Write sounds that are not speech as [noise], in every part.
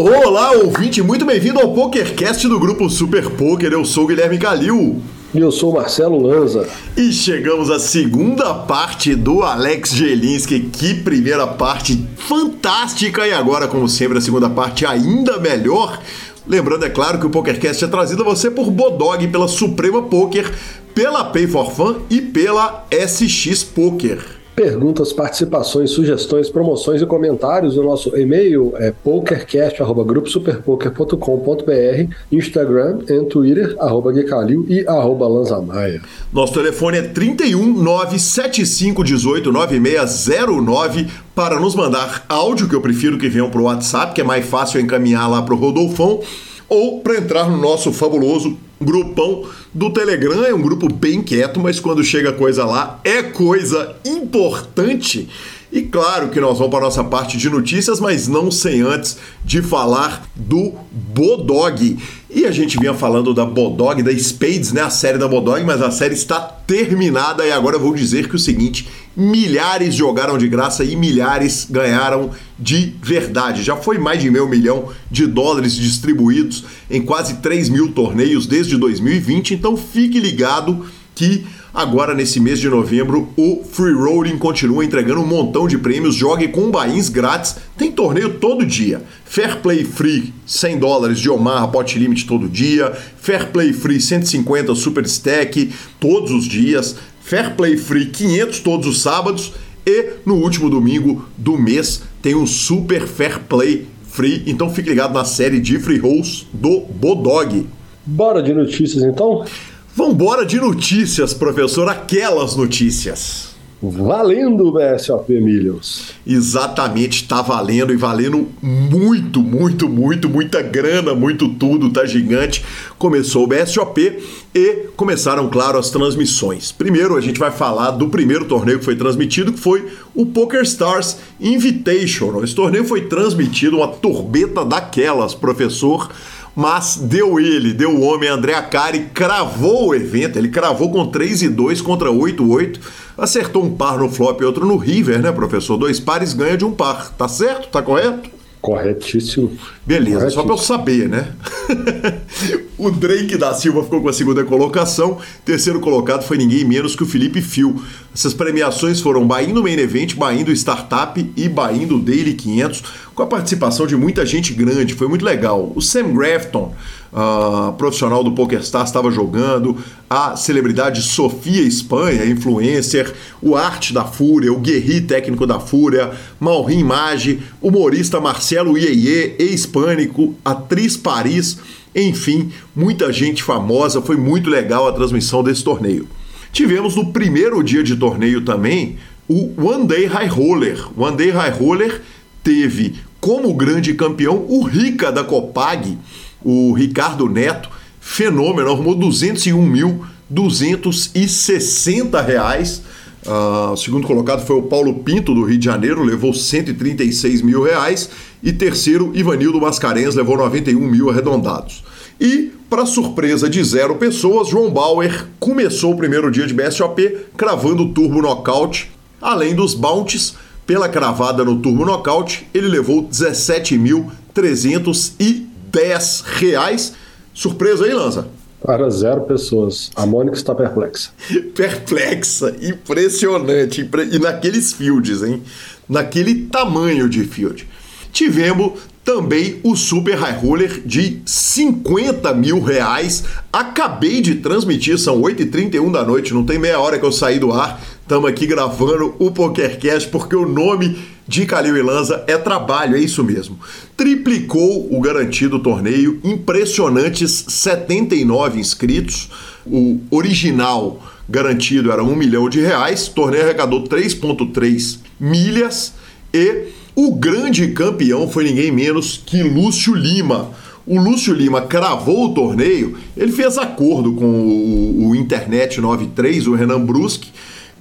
Olá, ouvinte, muito bem-vindo ao PokerCast do grupo Super Poker. Eu sou o Guilherme Calil. E eu sou o Marcelo Lanza. E chegamos à segunda parte do Alex Gelinski. Que primeira parte fantástica! E agora, como sempre, a segunda parte ainda melhor. Lembrando, é claro, que o PokerCast é trazido a você por Bodog, pela Suprema Poker, pela Pay for Fun e pela SX Poker. Perguntas, participações, sugestões, promoções e comentários. O nosso e-mail é pokercast.gruposuperpoker.com.br, Instagram e Twitter, arroba e arroba Lanzamaia. Nosso telefone é 31 975 18 9609 para nos mandar áudio, que eu prefiro que venham para o WhatsApp, que é mais fácil encaminhar lá para o Rodolfão, ou para entrar no nosso fabuloso grupão do Telegram. É um grupo bem quieto, mas quando chega coisa lá, é coisa importante. E claro que nós vamos para a nossa parte de notícias, mas não sem antes de falar do Bodog. E a gente vinha falando da Bodog, da Spades, né? A série da Bodog, mas a série está terminada e agora eu vou dizer que o seguinte: milhares jogaram de graça e milhares ganharam de verdade. Já foi mais de meio milhão de dólares distribuídos em quase 3 mil torneios desde 2020, então fique ligado que Agora, nesse mês de novembro, o Free Rolling continua entregando um montão de prêmios. Jogue com bains grátis. Tem torneio todo dia. Fair Play Free, 100 dólares de Omar, Pot Limit todo dia. Fair Play Free, 150 Super Stack todos os dias. Fair Play Free, 500 todos os sábados. E no último domingo do mês tem um Super Fair Play Free. Então fique ligado na série de free rolls do Bodog. Bora de notícias então? Vambora de notícias, professor, aquelas notícias. Valendo o BSOP Millions. Exatamente, tá valendo e valendo muito, muito, muito, muita grana, muito tudo, tá gigante. Começou o BSOP e começaram, claro, as transmissões. Primeiro, a gente vai falar do primeiro torneio que foi transmitido, que foi o Poker Stars Invitational. Esse torneio foi transmitido, uma turbeta daquelas, professor mas deu ele, deu o homem André Acari, cravou o evento, ele cravou com 3 e 2 contra 8 e 8, acertou um par no flop e outro no river, né, professor? Dois pares ganha de um par, tá certo? Tá correto? Corretíssimo. Beleza, Corretíssimo. só para eu saber, né? [laughs] o Drake da Silva ficou com a segunda colocação. Terceiro colocado foi ninguém menos que o Felipe Fio. Essas premiações foram Bahia no Main Event, Bahia do Startup e Bahia do Daily 500, com a participação de muita gente grande. Foi muito legal. O Sam Grafton, uh, profissional do PokerStars, estava jogando. A celebridade Sofia Espanha, influencer. O Arte da Fúria, o Guerri, técnico da Fúria. Malrim Magi, humorista Marcelo Ieye, ex-pânico, atriz Paris. Enfim, muita gente famosa. Foi muito legal a transmissão desse torneio. Tivemos no primeiro dia de torneio também o One Day High Roller. One Day High Roller teve como grande campeão o Rica da Copag, o Ricardo Neto, fenômeno, arrumou 201.260 reais. Uh, o segundo colocado foi o Paulo Pinto, do Rio de Janeiro, levou 136 mil reais. E terceiro, Ivanildo Mascarenhas, levou 91 mil arredondados. E, para surpresa de zero pessoas, João Bauer começou o primeiro dia de BSOP cravando o turbo nocaute. Além dos bounties, pela cravada no turbo nocaute, ele levou 17.310 reais. Surpresa aí, Lanza? Para zero pessoas. A Mônica está perplexa. [laughs] perplexa, impressionante. E naqueles fields, hein? Naquele tamanho de field. Tivemos também o Super High Roller de 50 mil reais. Acabei de transmitir, são 8h31 da noite, não tem meia hora que eu saí do ar. Estamos aqui gravando o PokerCast porque o nome de Calil e Lanza é trabalho, é isso mesmo. Triplicou o garantido torneio, impressionantes 79 inscritos. O original garantido era 1 milhão de reais, o torneio arrecadou 3,3 milhas e o grande campeão foi ninguém menos que Lúcio Lima. O Lúcio Lima cravou o torneio, ele fez acordo com o, o Internet 93, o Renan Brusque,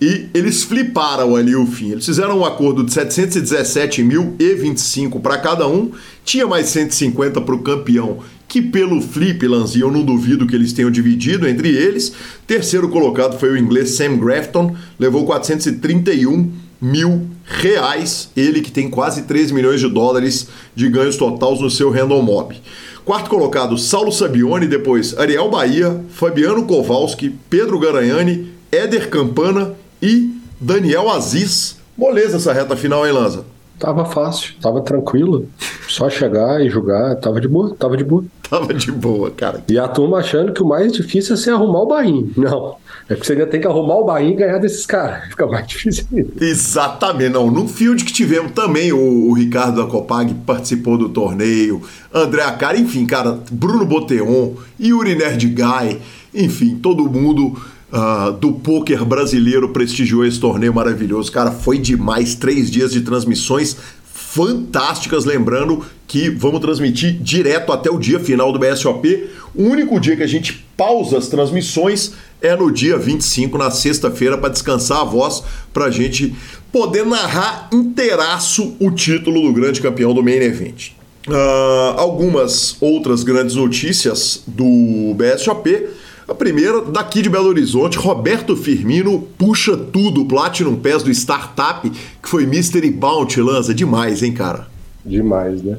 e eles fliparam ali o fim. Eles fizeram um acordo de 717 mil e 25 para cada um, tinha mais 150 para o campeão, que pelo flip, Lanzinho, eu não duvido que eles tenham dividido entre eles. Terceiro colocado foi o inglês Sam Grafton, levou 431 mil reais. Ele que tem quase 3 milhões de dólares de ganhos totais no seu Random Mob. Quarto colocado, Saulo Sabione, depois Ariel Bahia, Fabiano Kowalski, Pedro Garanhani, Éder Campana e Daniel Aziz. Moleza essa reta final, hein, Lanza? Tava fácil, tava tranquilo. Só chegar e jogar, tava de boa, tava de boa. [laughs] Tava de boa, cara. E a turma achando que o mais difícil é você arrumar o barrinho. Não. É porque você ainda tem que arrumar o barrinho e ganhar desses caras. [laughs] Fica mais difícil ainda. Exatamente. Não, no field que tivemos também o, o Ricardo da Copag participou do torneio, André Acara, enfim, cara, Bruno Boteon, Yuri Nerdguy, enfim, todo mundo uh, do poker brasileiro prestigiou esse torneio maravilhoso. Cara, foi demais. Três dias de transmissões fantásticas. Lembrando que vamos transmitir direto até o dia final do BSOP. O único dia que a gente pausa as transmissões é no dia 25, na sexta-feira, para descansar a voz, para a gente poder narrar inteiraço o título do grande campeão do Main Event. Uh, algumas outras grandes notícias do BSOP. A primeira, daqui de Belo Horizonte, Roberto Firmino puxa tudo, Platinum Pass do Startup, que foi Mystery Bounty, lança demais, hein, cara? Demais, né?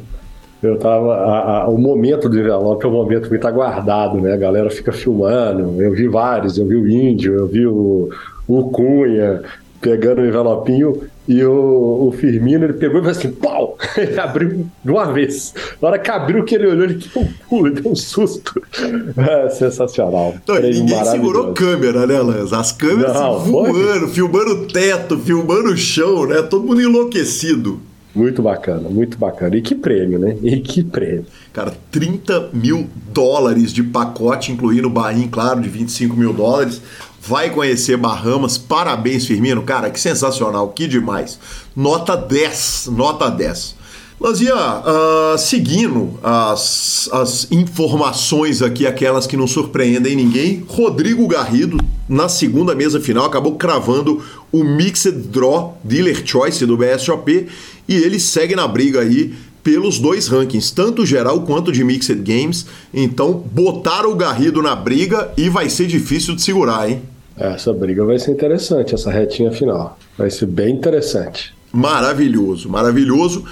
Eu tava. A, a, o momento do envelope é um momento muito aguardado, né? A galera fica filmando. Eu vi vários, eu vi o Índio, eu vi o, o Cunha pegando o envelopinho e o, o Firmino, ele pegou e falou assim, pau! [laughs] Ele abriu de uma vez. Na hora que abriu que ele olhou, ele deu um pulo, deu um susto. [laughs] É sensacional. Não, ninguém segurou câmera, né, Lance? As câmeras Não, voando, foi... filmando o teto, filmando o chão, né? Todo mundo enlouquecido. Muito bacana, muito bacana. E que prêmio, né? E que prêmio. Cara, 30 mil dólares de pacote, incluindo o barrinho, claro, de 25 mil dólares vai conhecer Bahamas. Parabéns, Firmino. Cara, que sensacional, que demais. Nota 10, nota 10. Lanzinha, uh, seguindo as, as informações aqui, aquelas que não surpreendem ninguém, Rodrigo Garrido, na segunda mesa final, acabou cravando o Mixed Draw Dealer Choice do BSOP e ele segue na briga aí pelos dois rankings, tanto geral quanto de Mixed Games. Então, botaram o Garrido na briga e vai ser difícil de segurar, hein? Essa briga vai ser interessante, essa retinha final. Vai ser bem interessante. Maravilhoso, maravilhoso.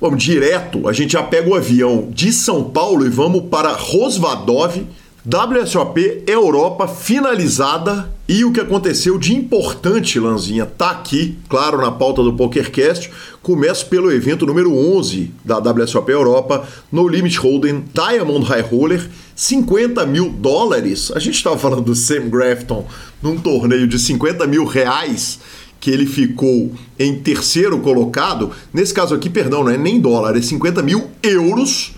Vamos direto, a gente já pega o avião de São Paulo e vamos para Rosvadov, WSOP Europa finalizada e o que aconteceu de importante, Lanzinha, tá aqui, claro, na pauta do PokerCast. Começo pelo evento número 11 da WSOP Europa, No Limit Hold'em Diamond High Roller, 50 mil dólares. A gente estava falando do Sam Grafton num torneio de 50 mil reais que ele ficou em terceiro colocado. Nesse caso aqui, perdão, não é nem dólar, é 50 mil euros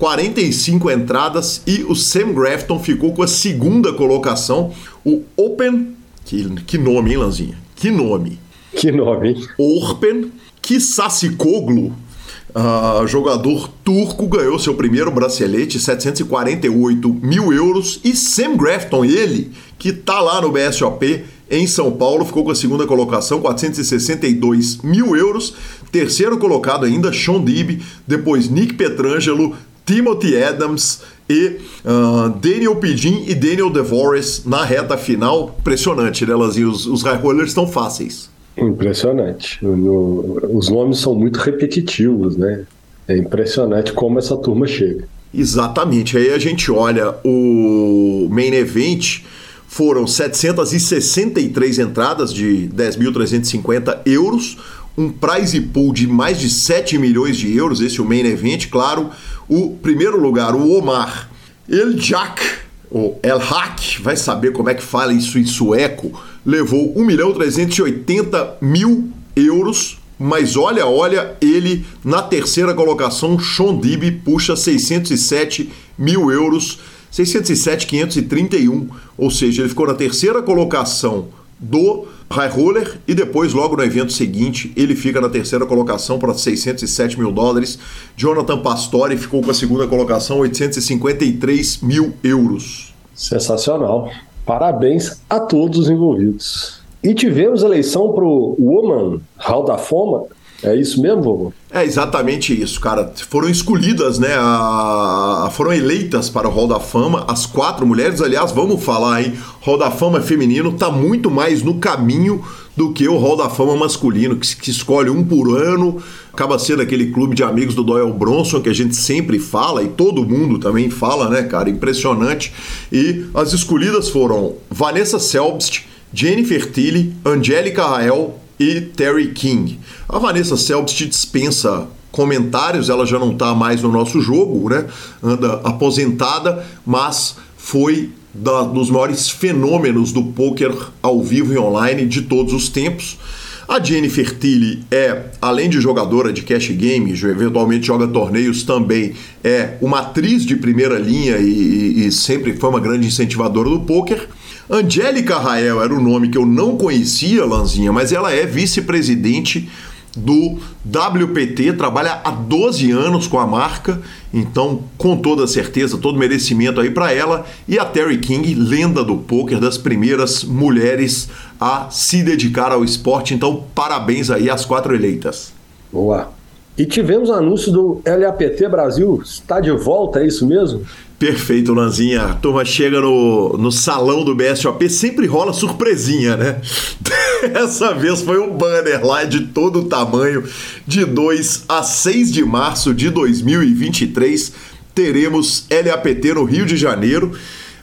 45 entradas e o Sam Grafton ficou com a segunda colocação. O Open, que, que nome, hein, Lanzinha? Que nome. Que nome, hein? Orpen Kisassikoglu, uh, jogador turco, ganhou seu primeiro bracelete, 748 mil euros. E Sam Grafton, ele, que tá lá no BSOP, em São Paulo, ficou com a segunda colocação, 462 mil euros. Terceiro colocado ainda, Sean Dib, depois Nick Petrangelo, Timothy Adams e uh, Daniel Pidin e Daniel DeVores na reta final. Impressionante, né, Lazinho? Os, os high rollers estão fáceis. Impressionante. os nomes são muito repetitivos, né? É impressionante como essa turma chega. Exatamente. Aí a gente olha o main event, foram 763 entradas de 10.350 euros, um prize pool de mais de 7 milhões de euros, esse é o main event, claro. O primeiro lugar, o Omar Eljak, ou Elhak, vai saber como é que fala isso em sueco, levou 1 milhão 380 mil euros. Mas olha, olha, ele na terceira colocação, Sean Dib puxa 607 mil euros, 607,531, ou seja, ele ficou na terceira colocação do High Roller e depois, logo no evento seguinte, ele fica na terceira colocação para 607 mil dólares. Jonathan Pastore ficou com a segunda colocação, 853 mil euros. Sensacional. Parabéns a todos os envolvidos. E tivemos eleição para o Woman Hall da Fama. É isso mesmo, vovô? É exatamente isso, cara. Foram escolhidas, né? A... Foram eleitas para o Hall da Fama as quatro mulheres. Aliás, vamos falar, hein? Hall da Fama feminino tá muito mais no caminho do que o Hall da Fama masculino, que, que escolhe um por ano. Acaba sendo aquele clube de amigos do Doyle Bronson que a gente sempre fala e todo mundo também fala, né, cara? Impressionante. E as escolhidas foram Vanessa Selbst, Jennifer Tilly, Angélica Rael, e Terry King. A Vanessa Selbst dispensa comentários, ela já não está mais no nosso jogo, né? Anda aposentada, mas foi da, dos maiores fenômenos do poker ao vivo e online de todos os tempos. A Jennifer Tilly é, além de jogadora de cash game, eventualmente joga torneios também, é uma atriz de primeira linha e, e, e sempre foi uma grande incentivadora do poker. Angélica Rael era o nome que eu não conhecia, Lanzinha, mas ela é vice-presidente do WPT, trabalha há 12 anos com a marca, então com toda certeza, todo merecimento aí para ela. E a Terry King, lenda do poker, das primeiras mulheres a se dedicar ao esporte, então parabéns aí às quatro eleitas. Boa. E tivemos anúncio do LAPT Brasil, está de volta, é isso mesmo? Perfeito, Lanzinha. A turma chega no, no salão do BSOP, sempre rola surpresinha, né? [laughs] Dessa vez foi um banner lá de todo o tamanho, de 2 a 6 de março de 2023. Teremos LAPT no Rio de Janeiro.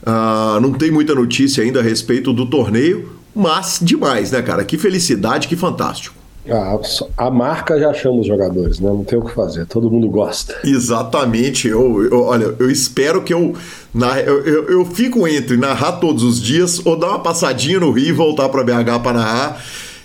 Uh, não tem muita notícia ainda a respeito do torneio, mas demais, né, cara? Que felicidade, que fantástico. A, a, marca já chama os jogadores, né? Não tem o que fazer, todo mundo gosta. Exatamente. Eu, eu olha, eu espero que eu, na, eu, eu, eu, fico entre narrar todos os dias ou dar uma passadinha no Rio e voltar para BH para narrar.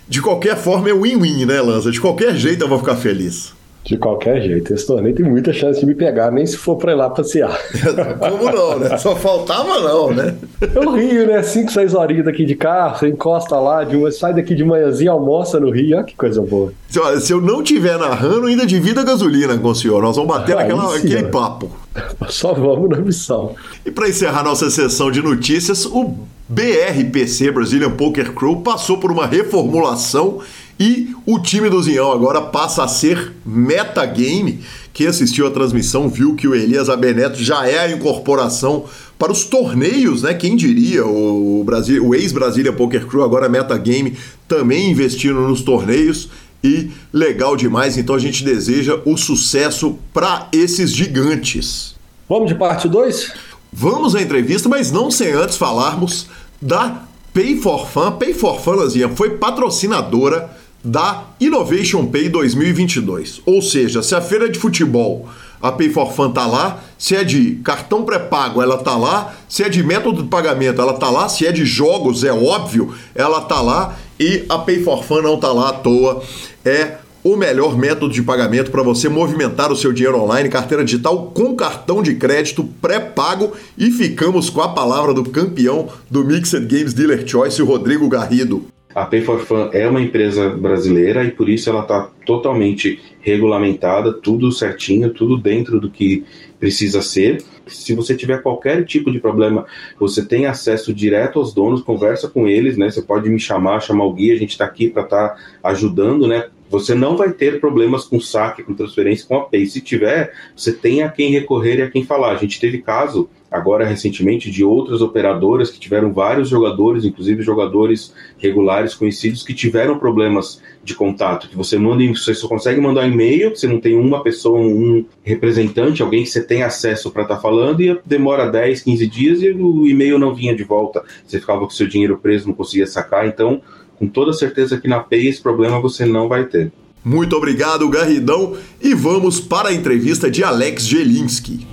De qualquer forma é win-win, né, Lança? De qualquer jeito eu vou ficar feliz. De qualquer jeito, esse torneio tem muita chance de me pegar, nem se for pra ir lá passear. [laughs] Como não, né? Só faltava não, né? Eu rio, né? 5, 6 horinhas daqui de carro, você encosta lá, de uma, sai daqui de manhãzinha, almoça no Rio, olha que coisa boa. Se, se eu não tiver narrando, ainda divida gasolina com o senhor. Nós vamos bater ah, naquela, sim, aquele papo. [laughs] Só vamos na missão. E para encerrar nossa sessão de notícias, o BRPC, Brazilian Poker Crew, passou por uma reformulação e o time do Zinhão agora passa a ser metagame. Quem assistiu a transmissão viu que o Elias Abeneto já é a incorporação para os torneios, né? Quem diria? O, Brasil, o ex-Brasília Poker Crew, agora metagame, também investindo nos torneios. E legal demais, então a gente deseja o sucesso para esses gigantes. Vamos de parte 2? Vamos à entrevista, mas não sem antes falarmos da Pay for Fun. Pay for Fun, Lazinha, foi patrocinadora da Innovation Pay 2022. Ou seja, se a feira de futebol, a Pay for Fun tá lá, se é de cartão pré-pago, ela tá lá, se é de método de pagamento, ela tá lá, se é de jogos, é óbvio, ela tá lá e a Pay for Fun não tá lá à toa. É o melhor método de pagamento para você movimentar o seu dinheiro online, carteira digital com cartão de crédito pré-pago e ficamos com a palavra do campeão do Mixed Games Dealer Choice, o Rodrigo Garrido. A Pay for Fun é uma empresa brasileira e por isso ela está totalmente regulamentada, tudo certinho, tudo dentro do que precisa ser. Se você tiver qualquer tipo de problema, você tem acesso direto aos donos, conversa com eles, né? Você pode me chamar, chamar o guia, a gente está aqui para estar tá ajudando, né? Você não vai ter problemas com saque, com transferência, com a Pay. Se tiver, você tem a quem recorrer e a quem falar. A gente teve caso agora recentemente de outras operadoras que tiveram vários jogadores, inclusive jogadores regulares conhecidos que tiveram problemas de contato, que você manda, você só consegue mandar e-mail, você não tem uma pessoa, um representante, alguém que você tem acesso para estar tá falando e demora 10, 15 dias e o e-mail não vinha de volta. Você ficava com seu dinheiro preso, não conseguia sacar, então com toda certeza que na PEI esse problema você não vai ter. Muito obrigado, Garridão, e vamos para a entrevista de Alex Gelinski.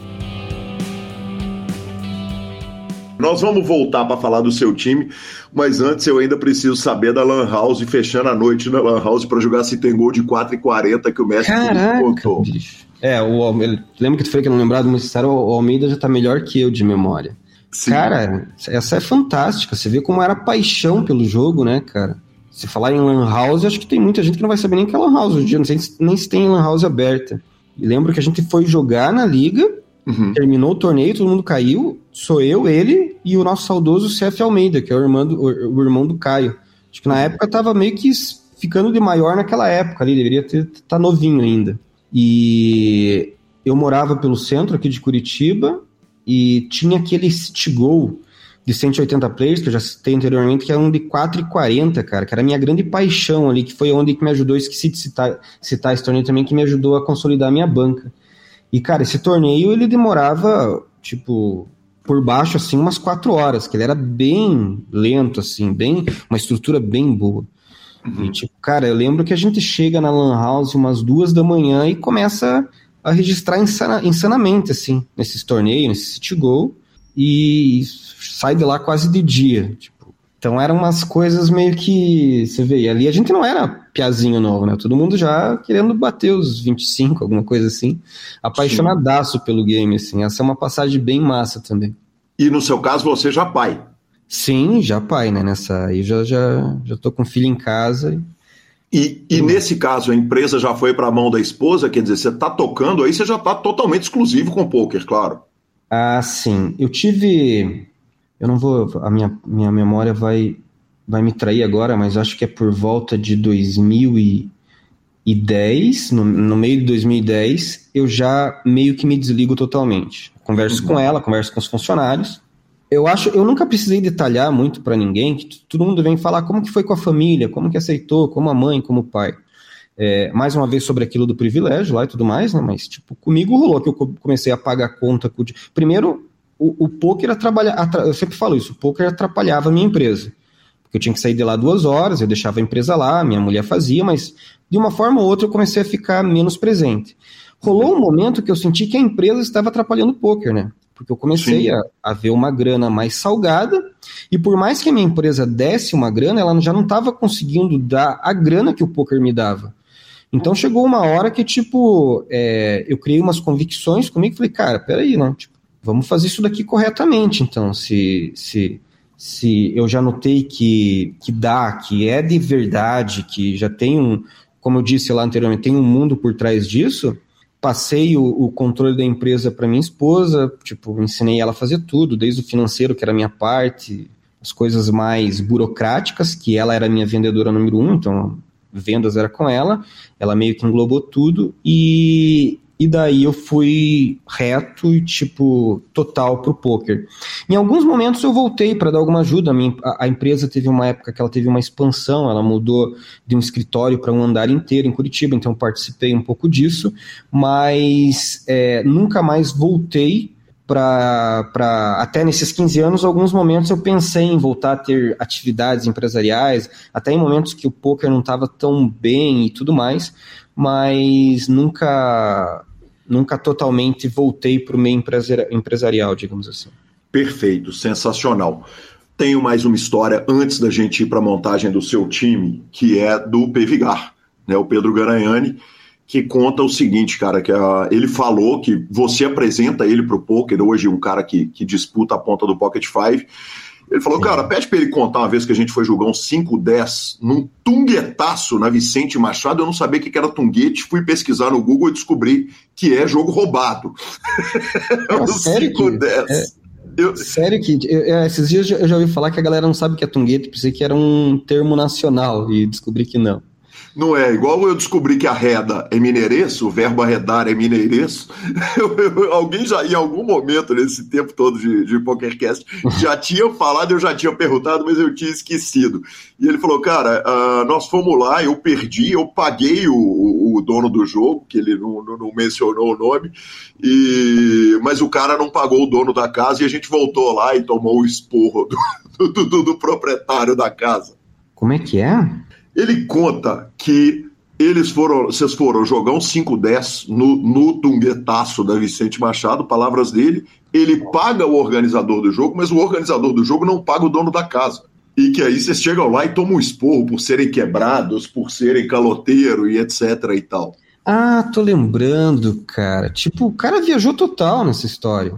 Nós vamos voltar para falar do seu time, mas antes eu ainda preciso saber da Lan House fechando a noite na Lan House para jogar se tem gol de 4,40 que o Messi contou. É, o, lembra que tu falei que não lembrava, mas o Almeida já tá melhor que eu de memória. Sim. Cara, essa é fantástica. Você vê como era paixão pelo jogo, né, cara? Se falar em Lan House, acho que tem muita gente que não vai saber nem que é Lan House hoje em dia, não sei nem se tem Lan House aberta. E lembro que a gente foi jogar na liga, uhum. terminou o torneio, todo mundo caiu, sou eu, ele e o nosso saudoso CF Almeida, que é o irmão do, o, irmão do Caio. Acho que na época tava meio que ficando de maior naquela época ali, deveria estar tá novinho ainda. E eu morava pelo centro aqui de Curitiba e tinha aquele City Go de 180 players, que eu já citei anteriormente, que era um de 4,40, cara, que era a minha grande paixão ali, que foi onde que me ajudou, esqueci de citar, citar esse torneio também, que me ajudou a consolidar a minha banca. E, cara, esse torneio, ele demorava, tipo, por baixo, assim, umas quatro horas, que ele era bem lento, assim, bem, uma estrutura bem boa. Uhum. E, tipo, cara, eu lembro que a gente chega na Lan House umas duas da manhã e começa a registrar insana, insanamente, assim, nesses torneios, nesse City Go, e sai de lá quase de dia. Tipo, então eram umas coisas meio que. Você vê, ali a gente não era piazinho novo, né? Todo mundo já querendo bater os 25, alguma coisa assim. Apaixonadaço Sim. pelo game, assim. Essa é uma passagem bem massa também. E no seu caso, você já pai? Sim, já pai, né? Nessa aí já, já, já tô com filho em casa. E, e nesse caso, a empresa já foi para a mão da esposa, quer dizer, você está tocando aí, você já está totalmente exclusivo com o poker, claro. Ah, sim. Eu tive. Eu não vou. A minha, minha memória vai, vai me trair agora, mas acho que é por volta de 2010, no, no meio de 2010, eu já meio que me desligo totalmente. Converso uhum. com ela, converso com os funcionários eu acho, eu nunca precisei detalhar muito para ninguém, que todo mundo vem falar como que foi com a família, como que aceitou, como a mãe, como o pai. É, mais uma vez sobre aquilo do privilégio lá e tudo mais, né? Mas, tipo, comigo rolou que eu comecei a pagar conta. Com... Primeiro, o, o poker atrapalha, eu sempre falo isso, o poker atrapalhava a minha empresa. Porque eu tinha que sair de lá duas horas, eu deixava a empresa lá, minha mulher fazia, mas de uma forma ou outra eu comecei a ficar menos presente. Rolou um momento que eu senti que a empresa estava atrapalhando o poker, né? porque eu comecei a, a, ver uma grana mais salgada, e por mais que a minha empresa desse uma grana, ela já não estava conseguindo dar a grana que o poker me dava. Então chegou uma hora que, tipo, é, eu criei umas convicções comigo e falei, cara, peraí, né? Tipo, vamos fazer isso daqui corretamente, então, se, se, se eu já notei que, que dá, que é de verdade, que já tem um, como eu disse lá anteriormente, tem um mundo por trás disso, passei o, o controle da empresa para minha esposa, tipo, ensinei ela a fazer tudo, desde o financeiro, que era a minha parte, as coisas mais burocráticas, que ela era minha vendedora número um, então vendas era com ela, ela meio que englobou tudo, e e daí eu fui reto e, tipo, total pro poker. Em alguns momentos eu voltei para dar alguma ajuda. A, minha, a, a, empresa teve uma época que ela teve uma expansão, ela mudou de um escritório para um andar inteiro em Curitiba, então participei um pouco disso, mas é, nunca mais voltei para até nesses 15 anos, alguns momentos eu pensei em voltar a ter atividades empresariais, até em momentos que o poker não estava tão bem e tudo mais, mas nunca nunca totalmente voltei para o meio empresarial, digamos assim. Perfeito, sensacional. Tenho mais uma história antes da gente ir para a montagem do seu time, que é do Pevigar, né, o Pedro Garanhani, que conta o seguinte, cara, que ele falou que você apresenta ele para o poker, hoje um cara que, que disputa a ponta do Pocket Five, ele falou, cara, pede para ele contar uma vez que a gente foi jogar um 5-10 num tunguetaço na Vicente Machado. Eu não sabia o que era tunguete, fui pesquisar no Google e descobri que é jogo roubado. [laughs] É um 5-10. É, eu... Sério que eu, é, esses dias eu já ouvi falar que a galera não sabe o que é tunguete, pensei que era um termo nacional e descobri que não. Não é igual eu descobri que arreda é mineirense, o verbo arredar é mineirense. [laughs] alguém já, em algum momento nesse tempo todo de, de PokerCast, já tinha falado, eu já tinha perguntado, mas eu tinha esquecido. E ele falou, cara, uh, nós fomos lá, eu perdi, eu paguei o, o dono do jogo, que ele não, não, não, mencionou o nome, e, mas o cara não pagou o dono da casa e a gente voltou lá e tomou o esporro do, [laughs] do, do, do proprietário da casa. Como é que é? Ele conta que eles foram, vocês foram jogar um 5-10 no, no tunguetaço da Vicente Machado, palavras dele. Ele paga o organizador do jogo, mas o organizador do jogo não paga o dono da casa. E que aí vocês chegam lá e tomam um esporro por serem quebrados, por serem caloteiro e etc e tal. Ah, tô lembrando, cara. Tipo, o cara viajou total nessa história.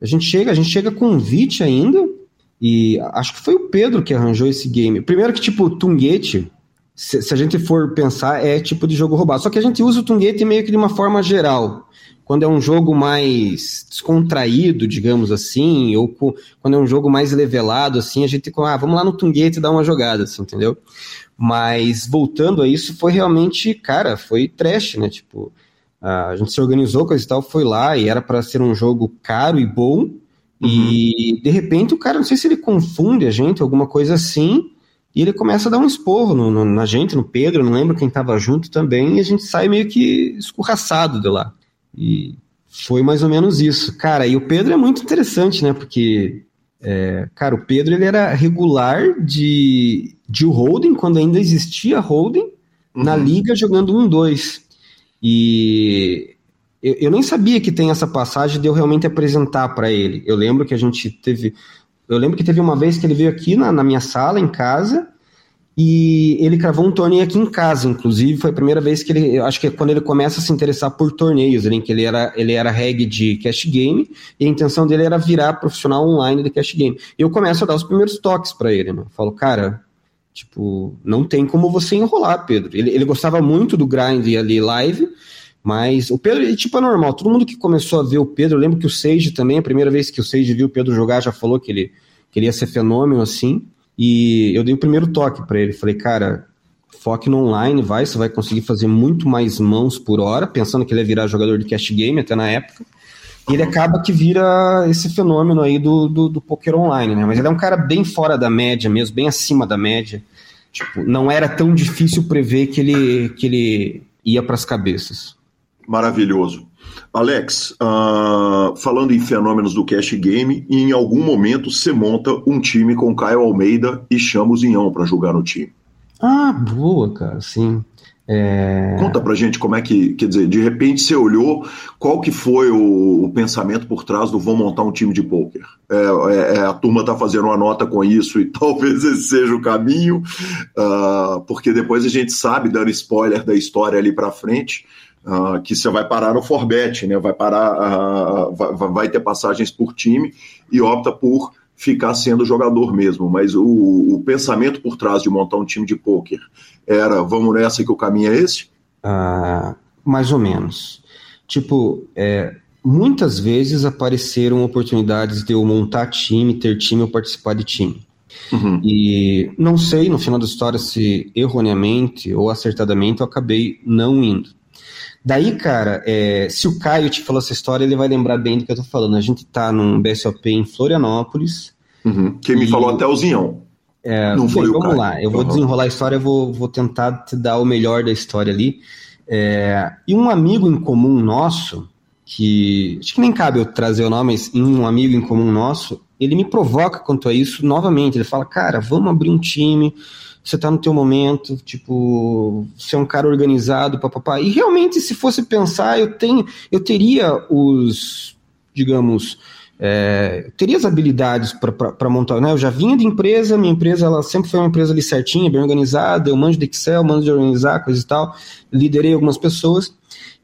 A gente chega, a gente chega com um convite ainda, e acho que foi o Pedro que arranjou esse game. Primeiro que, tipo, Tunguete, se, se, a gente for pensar, é tipo de jogo roubado. Só que a gente usa o Tunguete meio que de uma forma geral. quando é um jogo mais descontraído, digamos assim, ou quando é um jogo mais levelado, assim, a gente, ah, vamos lá no Tunguete dar uma jogada, assim, entendeu? Mas voltando a isso, foi realmente, cara, foi trash, né? Tipo, a gente se organizou, coisa e tal, foi lá e era para ser um jogo caro e bom. Uhum. E de repente o cara, não sei se ele confunde a gente, alguma coisa assim, e ele começa a dar um esporro no, no, na gente, no Pedro, não lembro quem tava junto também, e a gente sai meio que escorraçado de lá. E foi mais ou menos isso. Cara, e o Pedro é muito interessante, né? Porque, é, cara, o Pedro ele era regular de, de holding, quando ainda existia holding, uhum. na liga jogando 1-2. E eu, eu, nem sabia que tem essa passagem de eu realmente apresentar para ele. Eu lembro que a gente teve. Eu lembro que teve uma vez que ele veio aqui na, na minha sala, em casa, e ele cravou um torneio aqui em casa, inclusive, foi a primeira vez que ele, acho que é quando ele começa a se interessar por torneios, em que ele era, ele era reg de cash game, e a intenção dele era virar profissional online de cash game. E eu começo a dar os primeiros toques para ele, né? Falo, cara, tipo, não tem como você enrolar, Pedro. Ele, ele gostava muito do grind ali live, mas o Pedro, ele, tipo, é normal. Todo mundo que começou a ver o Pedro, eu lembro que o Sage também, a primeira vez que o Sage viu o Pedro jogar, já falou que ele queria ser fenômeno assim. E eu dei o primeiro toque para ele. Falei, cara, foque no online, vai, você vai conseguir fazer muito mais mãos por hora, pensando que ele ia virar jogador de cash game até na época. E ele acaba que vira esse fenômeno aí do, do, do poker online, né? Mas ele é um cara bem fora da média mesmo, bem acima da média. Tipo, não era tão difícil prever que ele, que ele ia para as cabeças. Maravilhoso. Alex, uh, falando em fenômenos do cash game, em algum momento você monta um time com Caio Almeida e chama o Zinhão para jogar no time. Ah, boa, cara, sim. É... Conta pra gente como é que, quer dizer, de repente você olhou, qual que foi o, o pensamento por trás do vão montar um time de pôquer? É, é, é a turma tá fazendo uma nota com isso e [laughs] talvez esse seja o caminho, uh, porque depois a gente sabe, dando spoiler da história ali para frente, Uh, que você vai parar no Forbet, né? Vai parar, uh, vai, vai, ter passagens por time e opta por ficar sendo jogador mesmo. Mas o, o, pensamento por trás de montar um time de pôquer era vamos nessa que o caminho é esse? Uh, mais ou menos. Tipo, é, muitas vezes apareceram oportunidades de eu montar time, ter time ou participar de time. Uhum. E não sei, no final da história, se erroneamente ou acertadamente eu acabei não indo. Daí, cara, é, se o Caio te falou essa história, ele vai lembrar bem do que eu tô falando. A gente tá num BSOP em Florianópolis. Uhum. Quem me falou até o Zinhão. É, Não foi bem, vamos Caio. lá, eu vou uhum. desenrolar a história, vou, vou tentar te dar o melhor da história ali. É, e um amigo em comum nosso, que acho que nem cabe eu trazer o nome, mas um amigo em comum nosso, ele me provoca quanto a isso novamente. Ele fala, cara, vamos abrir um time você tá no teu momento, tipo, você é um cara organizado, papapá. E realmente, se fosse pensar, eu tenho, eu teria os, digamos, é, teria as habilidades para montar, né? Eu já vinha de empresa, minha empresa ela sempre foi uma empresa ali certinha, bem organizada, eu manjo de Excel, manjo de organizar, coisa e tal, liderei algumas pessoas.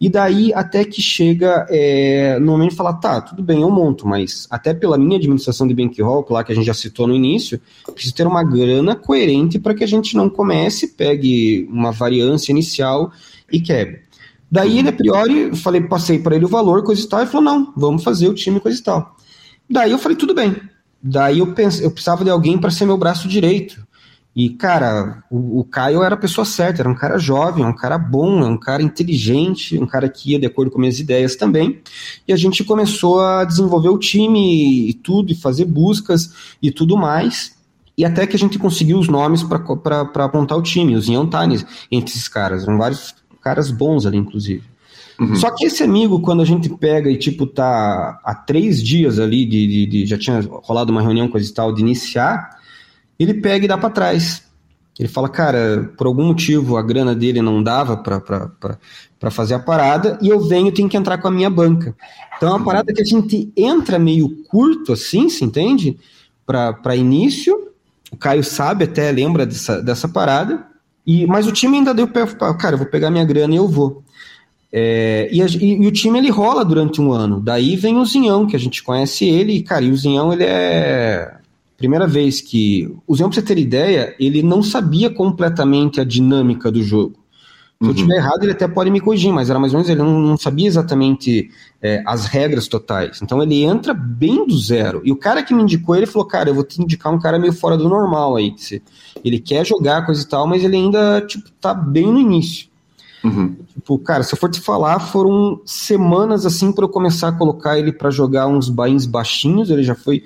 E daí até que chega é, no momento de falar, tá, tudo bem, eu monto, mas até pela minha administração de bankroll, lá que a gente já citou no início, preciso ter uma grana coerente para que a gente não comece, pegue uma variância inicial e quebre. Daí ele, a priori, falei, passei para ele o valor, coisa e tal, e falou, não, vamos fazer o time, coisa e tal. Daí eu falei, tudo bem. Daí eu pensei, eu precisava de alguém para ser meu braço direito. E, cara, o, o, Caio era a pessoa certa, era um cara jovem, um cara bom, um cara inteligente, um cara que ia de acordo com minhas ideias também. E a gente começou a desenvolver o time e tudo, e fazer buscas e tudo mais. E até que a gente conseguiu os nomes para montar o time, os Yantanes, entre esses caras. Eram vários caras bons ali, inclusive. Uhum. Só que esse amigo, quando a gente pega e, tipo, tá há três dias ali, de, de, de já tinha rolado uma reunião, coisa e tal, de iniciar ele pega e dá para trás. Ele fala, cara, por algum motivo a grana dele não dava para fazer a parada e eu venho tenho que entrar com a minha banca. Então é uma parada que a gente entra meio curto assim, se entende? Para início. O Caio sabe até, lembra dessa, dessa parada. E, mas o time ainda deu pé, cara, eu vou pegar minha grana e eu vou. É, e, a, e, e, o time ele rola durante um ano. Daí vem o Zinhão, que a gente conhece ele, e, cara, e o Zinhão ele é primeira vez que. O Zé, pra você ter ideia, ele não sabia completamente a dinâmica do jogo. Se uhum. eu estiver errado, ele até pode me corrigir, mas era mais ou menos, ele não, não sabia exatamente é, as regras totais. Então ele entra bem do zero. E o cara que me indicou, ele falou, cara, eu vou te indicar um cara meio fora do normal aí. Ele quer jogar, coisa e tal, mas ele ainda, tipo, tá bem no início. Uhum. Tipo, cara, se eu for te falar, foram semanas assim para eu começar a colocar ele para jogar uns bains baixinhos, ele já foi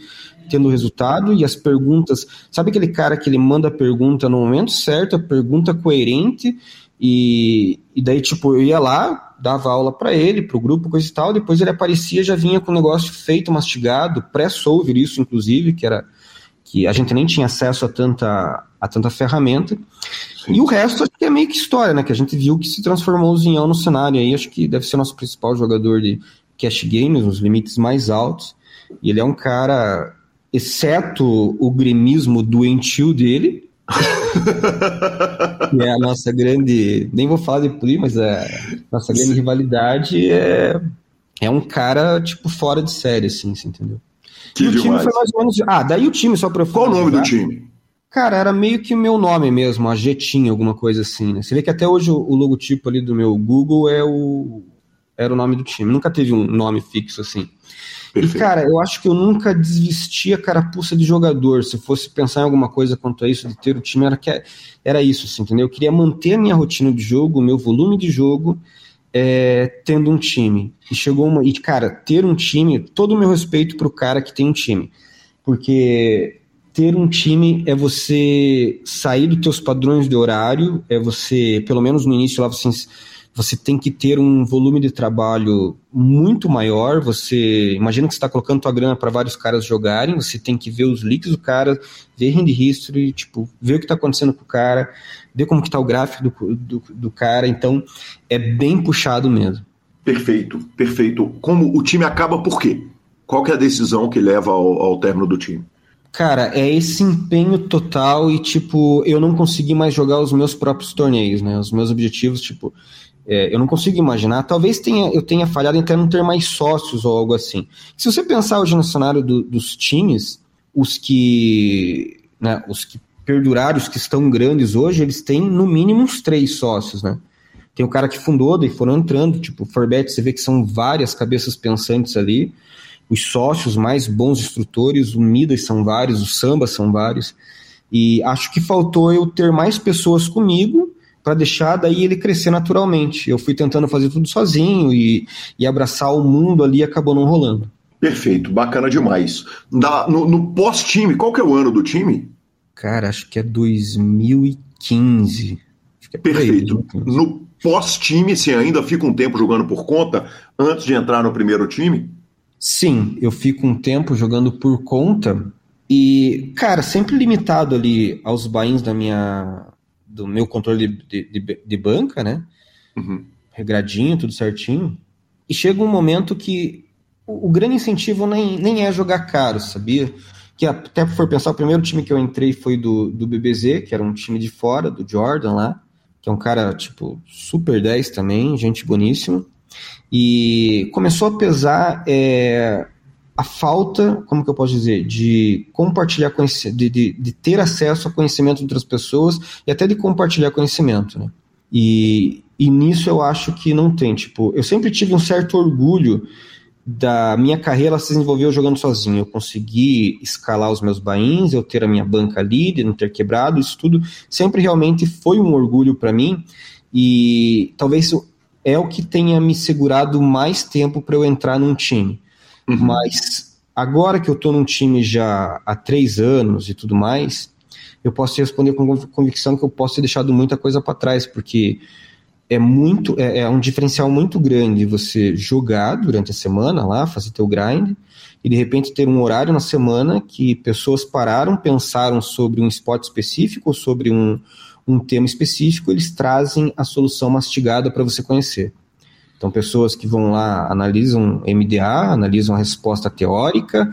tendo resultado e as perguntas. Sabe aquele cara que ele manda a pergunta no momento certo, a pergunta coerente, e, e daí, tipo, eu ia lá, dava aula para ele, pro grupo, coisa e tal, depois ele aparecia, já vinha com o negócio feito, mastigado, pré-solver isso, inclusive, que era que a gente nem tinha acesso a tanta, a tanta ferramenta. Sim. E o resto acho que é meio que história, né? Que a gente viu que se transformou o Zinhão no cenário aí, acho que deve ser nosso principal jogador de cash games, nos limites mais altos. E ele é um cara, exceto o gremismo doentio dele, é a nossa grande. Nem vou falar de Pli, mas a nossa grande Sim. rivalidade é, é um cara, tipo, fora de série, assim, você entendeu? Que e demais. o time foi mais ou menos. Ah, daí o time, só pra Qual o nome do time? Cara, era meio que o meu nome mesmo, a Jetinha, alguma coisa assim, né? Você vê que até hoje o, o logotipo ali do meu Google é o. Era o nome do time. Nunca teve um nome fixo assim. Perfeito. E, cara, eu acho que eu nunca desisti a carapuça de jogador. Se fosse pensar em alguma coisa quanto a isso, de ter o time, era, que, era isso, assim, entendeu? Eu queria manter a minha rotina de jogo, o meu volume de jogo, é, tendo um time. E chegou uma. E, cara, ter um time, todo o meu respeito pro cara que tem um time. Porque ter um time é você sair dos teus padrões de horário, é você, pelo menos no início lá, você você tem que ter um volume de trabalho muito maior. Você imagina que você está colocando tua grana para vários caras jogarem, você tem que ver os leaks do cara, ver hand history, tipo, ver o que está acontecendo com o cara, ver como que está o gráfico do, do, do cara. Então, é bem puxado mesmo. Perfeito, perfeito. Como o time acaba por quê? Qual que é a decisão que leva ao, ao término do time? Cara, é esse empenho total e, tipo, eu não consegui mais jogar os meus próprios torneios, né? Os meus objetivos, tipo, é, eu não consigo imaginar. Talvez tenha, eu tenha falhado em até não ter mais sócios ou algo assim. Se você pensar hoje no cenário do, dos times, os que, né, os que perduraram, os que estão grandes hoje, eles têm no mínimo uns três sócios, né? Tem o cara que fundou, daí foram entrando, tipo, o Forbet, você vê que são várias cabeças pensantes ali. Os sócios mais bons instrutores, o Midas são vários, o Samba são vários. E acho que faltou eu ter mais pessoas comigo para deixar daí ele crescer naturalmente. Eu fui tentando fazer tudo sozinho e, e abraçar o mundo ali e acabou não rolando. Perfeito, bacana demais. Da, no, no pós-time, qual que é o ano do time? Cara, acho que é 2015. Que é Perfeito. Aí, no pós-time, você ainda fica um tempo jogando por conta antes de entrar no primeiro time? Sim, eu fico um tempo jogando por conta e, cara, sempre limitado ali aos bains da minha do meu controle de, de, de banca, né? Uhum. Regradinho, tudo certinho. E chega um momento que o, o, grande incentivo nem, nem é jogar caro, sabia? Que até for pensar, o primeiro time que eu entrei foi do, do BBZ, que era um time de fora, do Jordan lá, que é um cara, tipo, super 10 também, gente boníssima. E começou a pesar é, a falta, como que eu posso dizer, de compartilhar conhecimento, de, de, de, ter acesso a conhecimento de outras pessoas e até de compartilhar conhecimento, né? E, e nisso eu acho que não tem, tipo, eu sempre tive um certo orgulho da minha carreira se desenvolveu jogando sozinho. Eu consegui escalar os meus bains, eu ter a minha banca ali, de não ter quebrado, isso tudo sempre realmente foi um orgulho para mim e talvez é o que tenha me segurado mais tempo para eu entrar num time Uhum. Mas agora que eu estou num time já há três anos e tudo mais, eu posso responder com convicção que eu posso ter deixado muita coisa para trás, porque é muito é, é, um diferencial muito grande você jogar durante a semana lá, fazer teu grind, e de repente ter um horário na semana que pessoas pararam, pensaram sobre um spot específico sobre um, um tema específico, eles trazem a solução mastigada para você conhecer. Então, pessoas que vão lá, analisam MDA, analisam a resposta teórica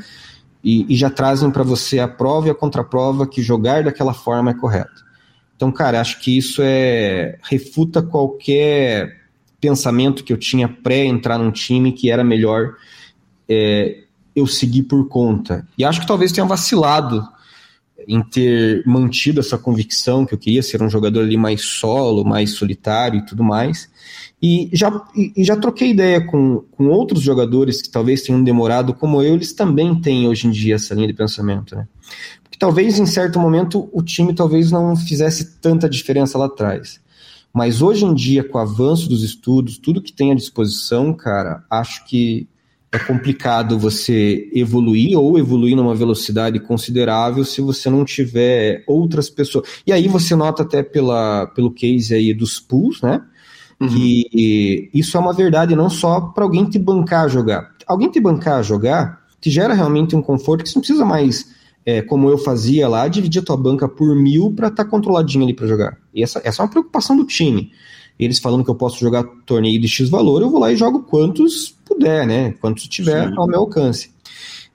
e, e já trazem para você a prova e a contraprova que jogar daquela forma é correto. Então, cara, acho que isso é refuta qualquer pensamento que eu tinha pré entrar num time que era melhor é, eu seguir por conta. E acho que talvez tenha vacilado em ter mantido essa convicção que eu queria ser um jogador ali mais solo, mais solitário e tudo mais. E já, e já troquei ideia com, com outros jogadores que talvez tenham demorado, como eu, eles também têm hoje em dia essa linha de pensamento, né? Porque talvez em certo momento o time talvez não fizesse tanta diferença lá atrás. Mas hoje em dia, com o avanço dos estudos, tudo que tem à disposição, cara, acho que é complicado você evoluir ou evoluir numa velocidade considerável se você não tiver outras pessoas. E aí você nota até pela, pelo case aí dos pools, né? Uhum. Que isso é uma verdade não só para alguém te bancar a jogar. Alguém te bancar a jogar te gera realmente um conforto que você não precisa mais, é, como eu fazia lá, dividir a tua banca por mil para estar tá controladinho ali para jogar. E essa, essa é uma preocupação do time. Eles falando que eu posso jogar torneio de X valor, eu vou lá e jogo quantos puder, né? Quantos tiver Sim. ao meu alcance.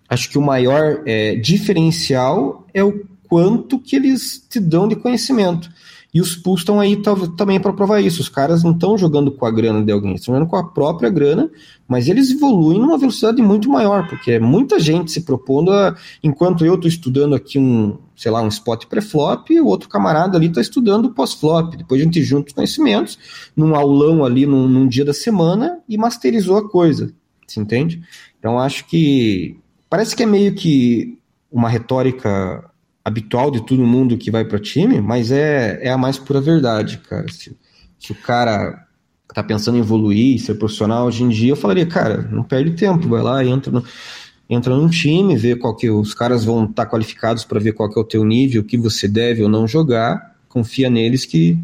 Acho que o maior é, diferencial é o quanto que eles te dão de conhecimento. E os pools estão aí também para provar isso. Os caras não estão jogando com a grana de alguém, estão jogando com a própria grana, mas eles evoluem numa velocidade muito maior, porque é muita gente se propondo a. Enquanto eu estou estudando aqui um, sei lá, um spot pré-flop, o outro camarada ali está estudando pós-flop. Depois a gente junta os conhecimentos num aulão ali num, num dia da semana e masterizou a coisa. Se entende? Então acho que. Parece que é meio que uma retórica habitual de todo mundo que vai para time, mas é, é a mais pura verdade, cara. Se, se o cara tá pensando em evoluir, ser profissional hoje em dia, eu falaria, cara, não perde tempo, vai lá, entra no, entra num time, vê qual que os caras vão estar tá qualificados para ver qual que é o teu nível, o que você deve ou não jogar, confia neles que,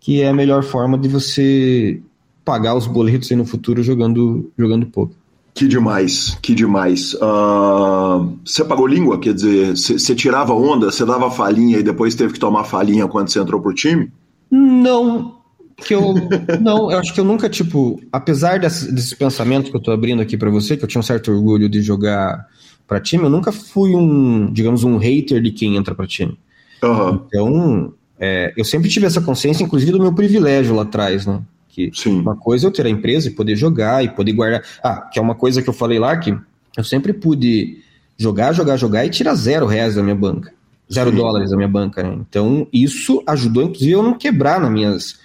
que é a melhor forma de você pagar os boletos aí no futuro jogando jogando pouco. Que demais, que demais. Uh, você pagou língua? Quer dizer, você tirava onda, você dava falinha e depois teve que tomar falinha quando você entrou pro time? Não, que eu não, eu acho que eu nunca tipo, apesar desse, desses pensamentos que eu tô abrindo aqui para você, que eu tinha um certo orgulho de jogar para time, eu nunca fui um, digamos, um hater de quem entra para time. Uhum. Então, é, eu sempre tive essa consciência, inclusive do meu privilégio lá atrás, né? Que Sim. uma coisa é eu ter a empresa e poder jogar e poder guardar. Ah, que é uma coisa que eu falei lá que eu sempre pude jogar, jogar, jogar e tirar zero reais da minha banca. Zero Sim. dólares da minha banca, né? Então, isso ajudou, inclusive, eu não quebrar nas minhas.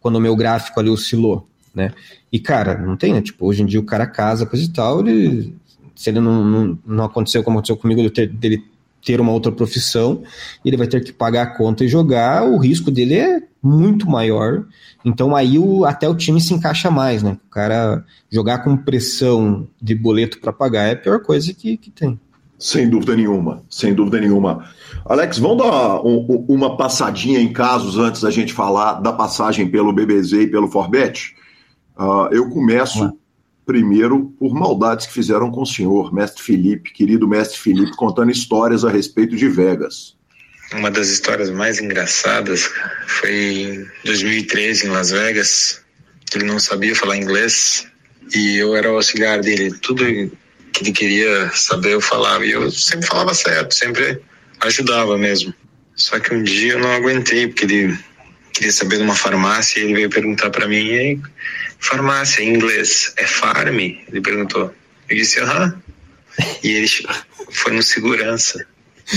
Quando o meu gráfico ali oscilou, né? E, cara, não tem, né? Tipo, hoje em dia o cara casa, coisa e tal, ele. Se ele não, não, não aconteceu como aconteceu comigo, ter, dele ter uma outra profissão, ele vai ter que pagar a conta e jogar, o risco dele é muito maior. Então aí o, até o time se encaixa mais, né? O cara jogar com pressão de boleto para pagar é a pior coisa que, que tem. Sem dúvida nenhuma, sem dúvida nenhuma. Alex, vamos dar um, uma passadinha em casos antes da gente falar da passagem pelo BBZ e pelo Forbet. Uh, eu começo primeiro por maldades que fizeram com o senhor, mestre Felipe, querido mestre Felipe, contando histórias a respeito de Vegas. Uma das histórias mais engraçadas foi em 2013 em Las Vegas. Ele não sabia falar inglês e eu era o auxiliar dele. Tudo que ele queria saber eu falava e eu sempre falava certo, sempre ajudava mesmo. Só que um dia eu não aguentei porque ele queria saber de uma farmácia e ele veio perguntar para mim farmácia em inglês é farm? Ele perguntou. Eu disse, aham. E ele foi no segurança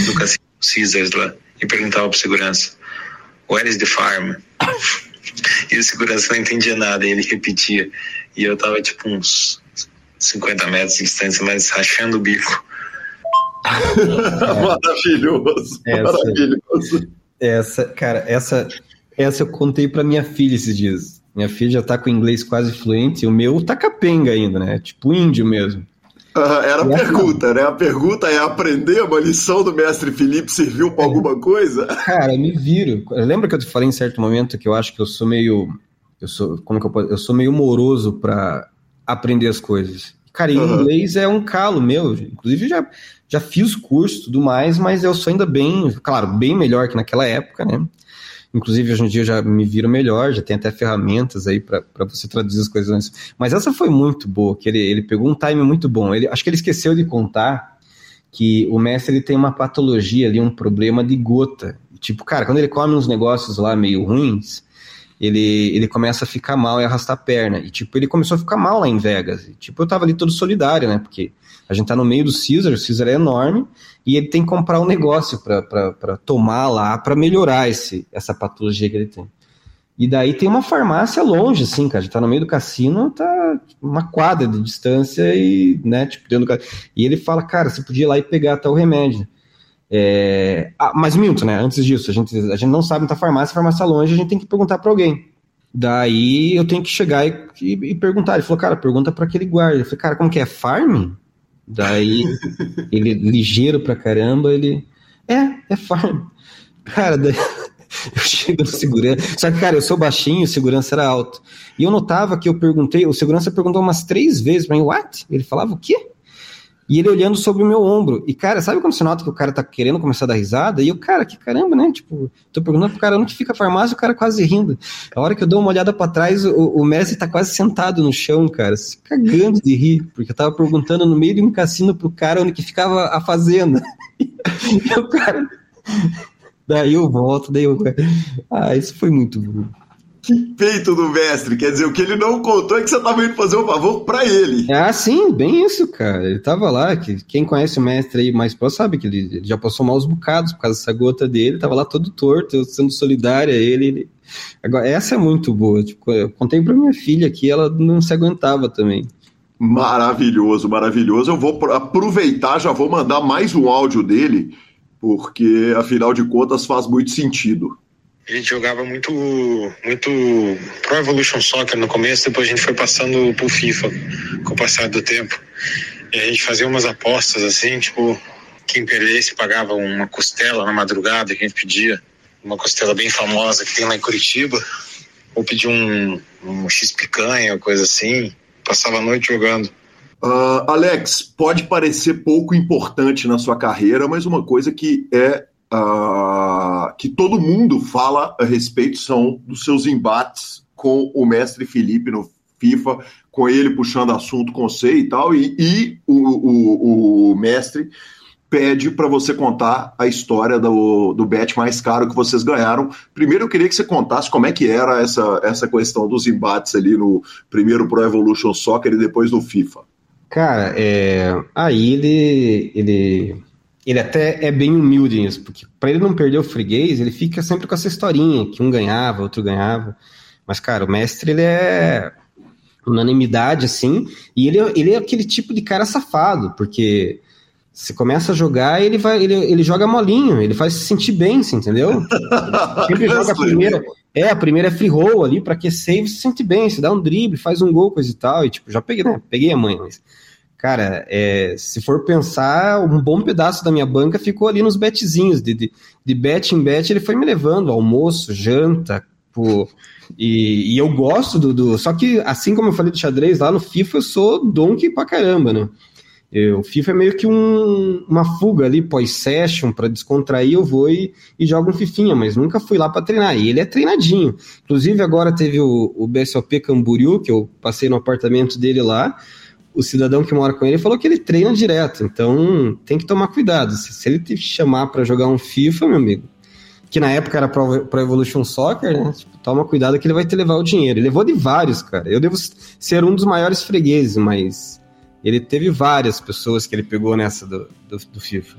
do cassino Caesars lá e perguntava pro segurança, where is the farm? [laughs] E o segurança não entendia nada, e ele repetia. E eu tava tipo uns 50 metros de distância, mas rachando o bico. [laughs] maravilhoso, essa, maravilhoso. Essa, cara, essa, essa eu contei pra minha filha esses dias. Minha filha já tá com inglês quase fluente, e o meu tá capenga ainda, né? Tipo índio mesmo. era a pergunta, né? A pergunta é aprender uma lição do mestre Felipe serviu para alguma coisa? Cara, me viro. Lembra que eu te falei em certo momento que eu acho que eu sou meio. Eu sou, como que eu posso, Eu sou meio moroso para aprender as coisas. Cara, e uhum. inglês é um calo meu. Inclusive, já, já fiz curso e tudo mais, mas eu sou ainda bem, claro, bem melhor que naquela época, né? Inclusive, hoje em dia já me viro melhor, já tem até ferramentas aí para você traduzir as coisas. Mas essa foi muito boa, que ele, ele pegou um time muito bom. Ele, acho que ele esqueceu de contar que o mestre ele tem uma patologia ali, um problema de gota. Tipo, cara, quando ele come uns negócios lá meio ruins, ele, ele começa a ficar mal e arrastar a perna. E, tipo, ele começou a ficar mal lá em Vegas. E, tipo, eu tava ali todo solidário, né? Porque a gente tá no meio do Caesar, o Caesar é enorme, e ele tem que comprar um negócio para tomar lá, para melhorar esse, essa patologia que ele tem. E daí tem uma farmácia longe, assim, cara. A gente tá no meio do cassino, tá uma quadra de distância e, né, tipo, dentro do E ele fala, cara, você podia ir lá e pegar o remédio. É... Ah, mas Milton, né? Antes disso, a gente, a gente não sabe onde tá a farmácia, a farmácia é longe, a gente tem que perguntar para alguém. Daí eu tenho que chegar e, e, e perguntar. Ele falou, cara, pergunta para aquele guarda. Eu falei, cara, como que é? Farm? Daí [laughs] ele, ligeiro pra caramba, ele. É, é farm. Cara, daí [laughs] eu chego no segurança. Só que, cara, eu sou baixinho, o segurança era alto. E eu notava que eu perguntei, o segurança perguntou umas três vezes pra mim, what? Ele falava o quê? E ele olhando sobre o meu ombro. E, cara, sabe quando você nota que o cara tá querendo começar a dar risada? E eu, cara, que caramba, né? Tipo, tô perguntando pro cara onde fica a farmácia, o cara quase rindo. A hora que eu dou uma olhada para trás, o, o Messi tá quase sentado no chão, cara, se cagando de rir, porque eu tava perguntando no meio de um cassino pro cara onde que ficava a fazenda. [laughs] e o cara. Daí eu volto, daí eu. Ah, isso foi muito. Que peito do mestre. Quer dizer, o que ele não contou é que você estava indo fazer um favor para ele. Ah, sim, bem isso, cara. Ele tava lá, que quem conhece o mestre aí mais próximo sabe que ele, já passou maus bocados por causa dessa gota dele, tava lá todo torto, eu sendo solidário a ele, ele... Agora, essa é muito boa. Tipo, eu contei pra minha filha que ela não se aguentava também. Maravilhoso, maravilhoso. Eu vou aproveitar, já vou mandar mais um áudio dele, porque afinal de contas faz muito sentido a gente jogava muito, muito Pro Evolution Soccer no começo, depois a gente foi passando pro FIFA com o passar do tempo. E a gente fazia umas apostas assim, tipo, quem perdesse pagava uma costela na madrugada que a gente pedia, uma costela bem famosa que tem lá em Curitiba, ou pedir um, um X-picanha, coisa assim, passava a noite jogando. Uh, Alex, pode parecer pouco importante na sua carreira, mas uma coisa que é uh, que todo mundo fala a respeito são dos seus embates com o mestre Felipe no FIFA, com ele puxando assunto com você e tal, e, e o, o, o, mestre pede para você contar a história do, do bet mais caro que vocês ganharam. Primeiro eu queria que você contasse como é que era essa, essa questão dos embates ali no primeiro Pro Evolution Soccer e depois no FIFA. Cara, é, aí ele, ele ele até é bem humilde nisso, porque para ele não perder o freguês, ele fica sempre com essa historinha, que um ganhava, outro ganhava. Mas, cara, o mestre, ele é unanimidade, assim, e ele, ele é aquele tipo de cara safado, porque você começa a jogar ele vai ele, ele joga molinho, ele faz se sentir bem, você entendeu? [laughs] Sempre joga a primeira. É, a primeira é free roll ali para aquecer e se sente bem, você dá um drible, faz um gol, coisa e tal, e tipo, já peguei, né? Peguei a mãe, mas Cara, é, se for pensar, um bom pedaço da minha banca ficou ali nos betzinhos. De, de, de bet em bet, ele foi me levando, almoço, janta, pô, e, e, eu gosto do, do, Só que, assim como eu falei do xadrez, lá no FIFA eu sou donkey pra caramba, né? O FIFA é meio que um, uma fuga ali pós-session para descontrair. Eu vou e, e jogo um Fifinha, mas nunca fui lá para treinar. E ele é treinadinho. Inclusive, agora teve o, o BSOP Camboriú, que eu passei no apartamento dele lá o cidadão que mora com ele falou que ele treina direto, então tem que tomar cuidado. Se, se ele te chamar para jogar um FIFA, meu amigo, que na época era Pro Evolution Soccer, né? Tipo, toma cuidado que ele vai te levar o dinheiro. Ele levou de vários, cara. Eu devo ser um dos maiores fregueses, mas ele teve várias pessoas que ele pegou nessa do, do, do FIFA.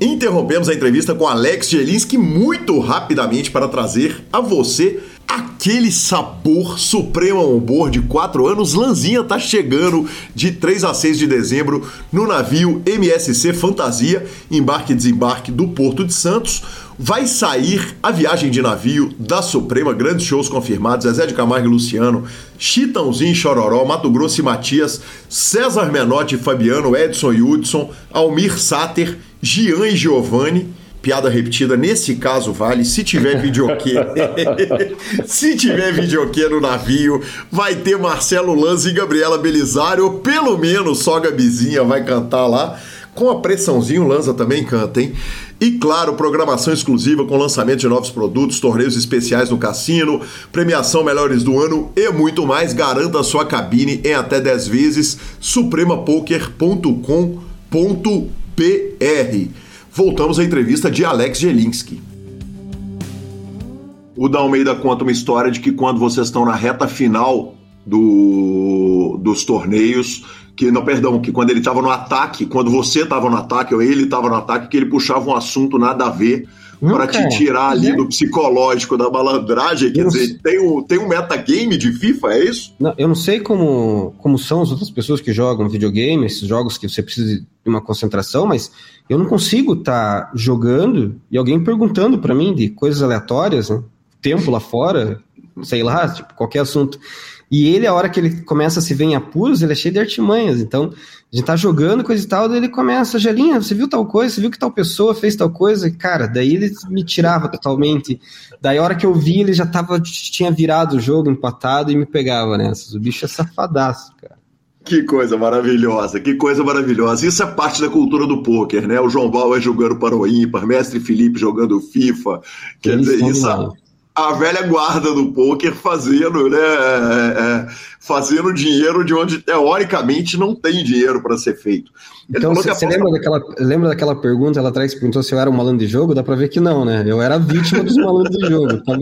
Interrompemos a entrevista com Alex Jelinski muito rapidamente para trazer a você aquele sabor Suprema On Board de 4 anos. Lanzinha tá chegando de 3 a 6 de dezembro no navio MSC Fantasia, embarque e desembarque do Porto de Santos. Vai sair a viagem de navio da Suprema, grandes shows confirmados: Zezé de Camargo e Luciano, Chitãozinho e Chororó, Mato Grosso e Matias, César Menotti e Fabiano, Edson e Hudson, Almir Sater, Gian e Giovanni piada repetida, nesse caso vale, se tiver videokê. [laughs] se tiver videokê no navio, vai ter Marcelo Lanza e Gabriela Belisário, ou pelo menos só Gabizinha vai cantar lá. Com a pressãozinha, o Lanza também canta, hein? E claro, programação exclusiva com lançamento de novos produtos, torneios especiais no cassino, premiação melhores do ano e muito mais. Garanta a sua cabine em até 10 vezes. supremapoker.com.br voltamos à entrevista de Alex Jelinski. O Da Almeida conta uma história de que quando vocês estão na reta final do, dos torneios, que não, perdão, que quando ele estava no ataque, quando você estava no ataque ou ele estava no ataque, que ele puxava um assunto nada a ver para te tirar ali é. do psicológico da malandragem. Quer dizer, tem um, tem um metagame de FIFA, é isso? Não, eu não sei como, como são as outras pessoas que jogam videogame, esses jogos que você precisa de uma concentração, mas eu não consigo estar tá jogando e alguém perguntando para mim de coisas aleatórias, né? Tempo lá fora, sei lá, tipo, qualquer assunto. E ele, a hora que ele começa a se ver em apuros, ele é cheio de artimanhas. Então, a gente tá jogando coisa e tal, daí ele começa, Gelinha, você viu tal coisa, você viu que tal pessoa fez tal coisa? Cara, daí ele me tirava totalmente. Daí a hora que eu vi, ele já tava, tinha virado o jogo, empatado e me pegava nessas. O bicho é safadaço, cara. Que coisa maravilhosa, que coisa maravilhosa. Isso é parte da cultura do pôquer, né? O João Bauer jogando para o ímpar, Mestre Felipe jogando FIFA. Quer Eles dizer, isso, a velha guarda do poker fazendo, né, é, é, fazendo dinheiro de onde teoricamente não tem dinheiro para ser feito. Ele então você aposta... lembra daquela lembra daquela pergunta ela atrás perguntou se eu era um malandro de jogo? Dá para ver que não, né? Eu era vítima dos malandros de jogo. Tá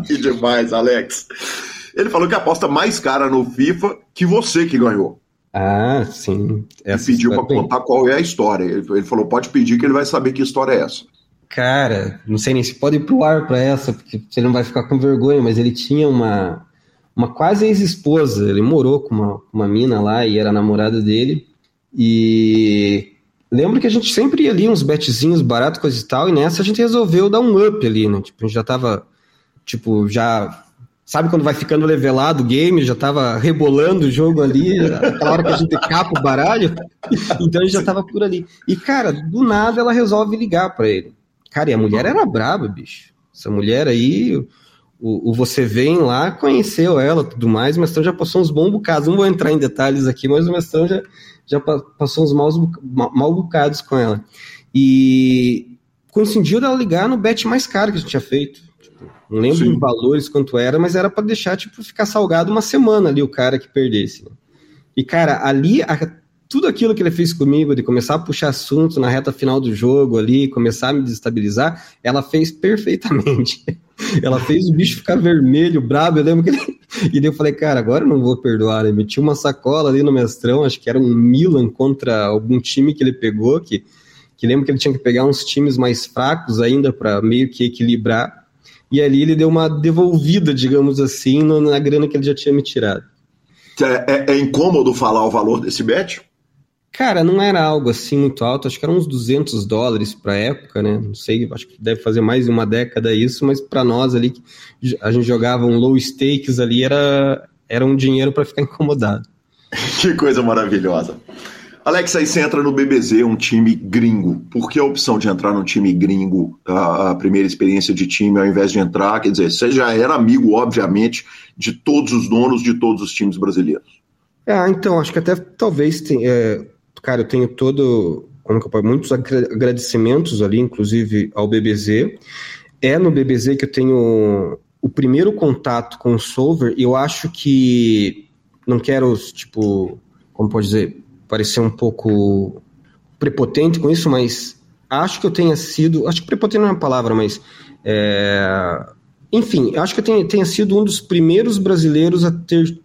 [laughs] que demais, Alex. Ele falou que aposta mais cara no FIFA que você que ganhou. Ah, sim. Essa e pediu para contar qual é a história. Ele falou: pode pedir que ele vai saber que história é essa. Cara, não sei nem se pode ir pro ar pra essa, porque você não vai ficar com vergonha, mas ele tinha uma, uma quase ex-esposa. Ele morou com uma, uma mina lá e era namorada dele. E lembro que a gente sempre ia ali uns betzinhos baratos, coisa e tal, e nessa a gente resolveu dar um up ali, né? Tipo, a gente já tava, tipo, já. Sabe quando vai ficando levelado o game, já tava rebolando o jogo ali, aquela hora que a gente capa o baralho, [laughs] então a gente já tava por ali. E, cara, do nada ela resolve ligar para ele. Cara, e a mulher era braba, bicho. Essa mulher aí, o, o você vem lá, conheceu ela tudo mais, o mestrão já passou uns bons bocados. Não vou entrar em detalhes aqui, mas o mestrão já, já passou uns maus, mal bocados com ela. E coincidiu dela ligar no bet mais caro que a gente tinha feito. Tipo, não lembro Sim. em valores quanto era, mas era para deixar, tipo, ficar salgado uma semana ali o cara que perdesse. Né? E, cara, ali a, tudo aquilo que ele fez comigo, de começar a puxar assunto na reta final do jogo ali, começar a me desestabilizar, ela fez [laughs] perfeitamente. ela fez o bicho ficar vermelho, brabo. Eu lembro que ele... E daí eu falei, cara, agora eu não vou perdoar. Ele metia uma sacola ali no mestrão, acho que era um Milan contra algum time que ele pegou, que, que lembro que ele tinha que pegar uns times mais fracos ainda para meio que equilibrar. E ali ele deu uma devolvida, digamos assim, na grana que ele já tinha me tirado. É, é, é incômodo falar o valor desse bet? Cara, não era algo assim muito alto, acho que eram uns 200 dólares para época, né? Não sei, acho que deve fazer mais de uma década isso, mas para nós ali, a gente jogava um low stakes ali, era, era um dinheiro para ficar [laughs] incomodado. que coisa maravilhosa. Alex, aí você entra no BBZ, um time gringo. Por que a opção de entrar num time gringo, a, a primeira experiência de time, ao invés de entrar? Quer dizer, você já era amigo, obviamente, de todos os donos de todos os times brasileiros. Ah, então, acho que até talvez tenha, é, cara, eu tenho todo, como que eu muitos agradecimentos ali, inclusive ao BBZ. É no BBZ que eu tenho o primeiro contato com o Solver, eu acho que não quero, tipo, como pode dizer, parecer um pouco prepotente com isso, mas acho que eu tenha sido, acho que prepotente não é uma palavra, mas é, enfim, acho que eu tenha, tenha sido um dos primeiros brasileiros a ter,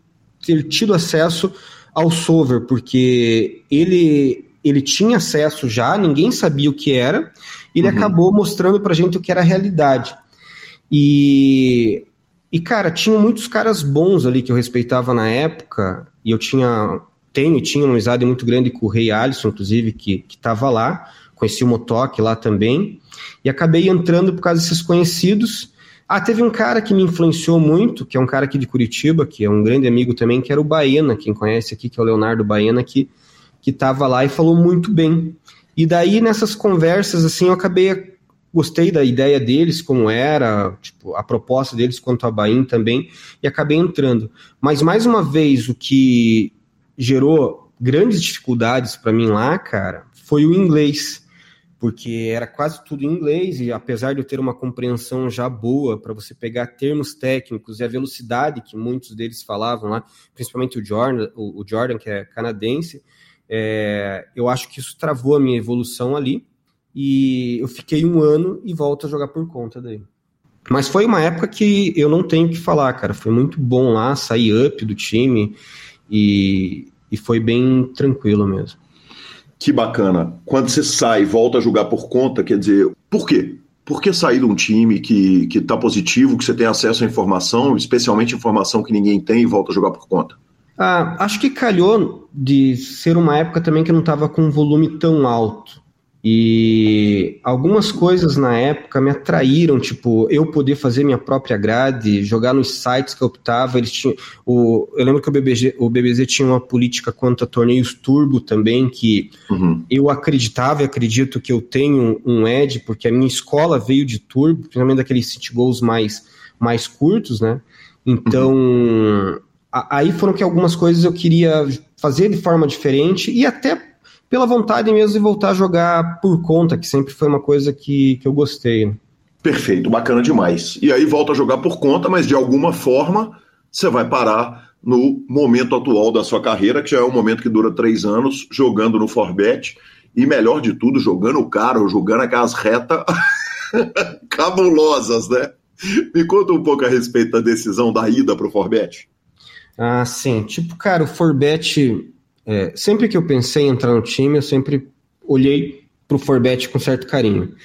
ter tido acesso ao Solver, porque ele, ele tinha acesso já, ninguém sabia o que era, e ele uhum. acabou mostrando pra gente o que era a realidade. E, e, cara, tinha muitos caras bons ali que eu respeitava na época, e eu tinha, tenho e tinha uma amizade muito grande com o Rei Alisson, inclusive, que, que tava lá, conheci o Motok lá também, e acabei entrando por causa desses conhecidos, ah, teve um cara que me influenciou muito, que é um cara aqui de Curitiba, que é um grande amigo também, que era o Baena, quem conhece aqui, que é o Leonardo Baena, que estava lá e falou muito bem. E daí nessas conversas assim eu acabei gostei da ideia deles como era, tipo, a proposta deles quanto a Bahia também e acabei entrando. Mas mais uma vez o que gerou grandes dificuldades para mim lá, cara, foi o inglês porque era quase tudo em inglês e apesar de eu ter uma compreensão já boa para você pegar termos técnicos e a velocidade que muitos deles falavam lá, principalmente o Jordan, o, Jordan que é canadense, é, eu acho que isso travou a minha evolução ali e eu fiquei um ano e volto a jogar por conta daí. Mas foi uma época que eu não tenho que falar, cara. Foi muito bom lá, sair up do time e, e foi bem tranquilo mesmo. Que bacana. Quando você sai e volta a jogar por conta, quer dizer, por quê? Por que sair de um time que, que tá positivo, que você tem acesso à informação, especialmente informação que ninguém tem, e volta a jogar por conta? Ah, acho que calhou de ser uma época também que não estava com um volume tão alto. E algumas coisas na época me atraíram, tipo, eu poder fazer minha própria grade, jogar nos sites que eu optava. Eles tinham, o, eu lembro que o, BBG, o BBZ tinha uma política quanto a torneios turbo também, que uhum. eu acreditava e acredito que eu tenho um edge, porque a minha escola veio de turbo, principalmente daqueles city goals mais, mais curtos, né? Então, uhum. a, aí foram que algumas coisas eu queria fazer de forma diferente e até pela vontade mesmo de voltar a jogar por conta, que sempre foi uma coisa que, que eu gostei. Né? Perfeito, bacana demais. E aí volta a jogar por conta, mas de alguma forma você vai parar no momento atual da sua carreira, que já é um momento que dura três anos, jogando no Forbet, e melhor de tudo, jogando caro, jogando aquelas retas [laughs] cabulosas, né? Me conta um pouco a respeito da decisão da ida para o Forbet. Ah, sim. Tipo, cara, o Forbet é, sempre que eu pensei em entrar no time, eu sempre olhei para o Forbet com certo carinho.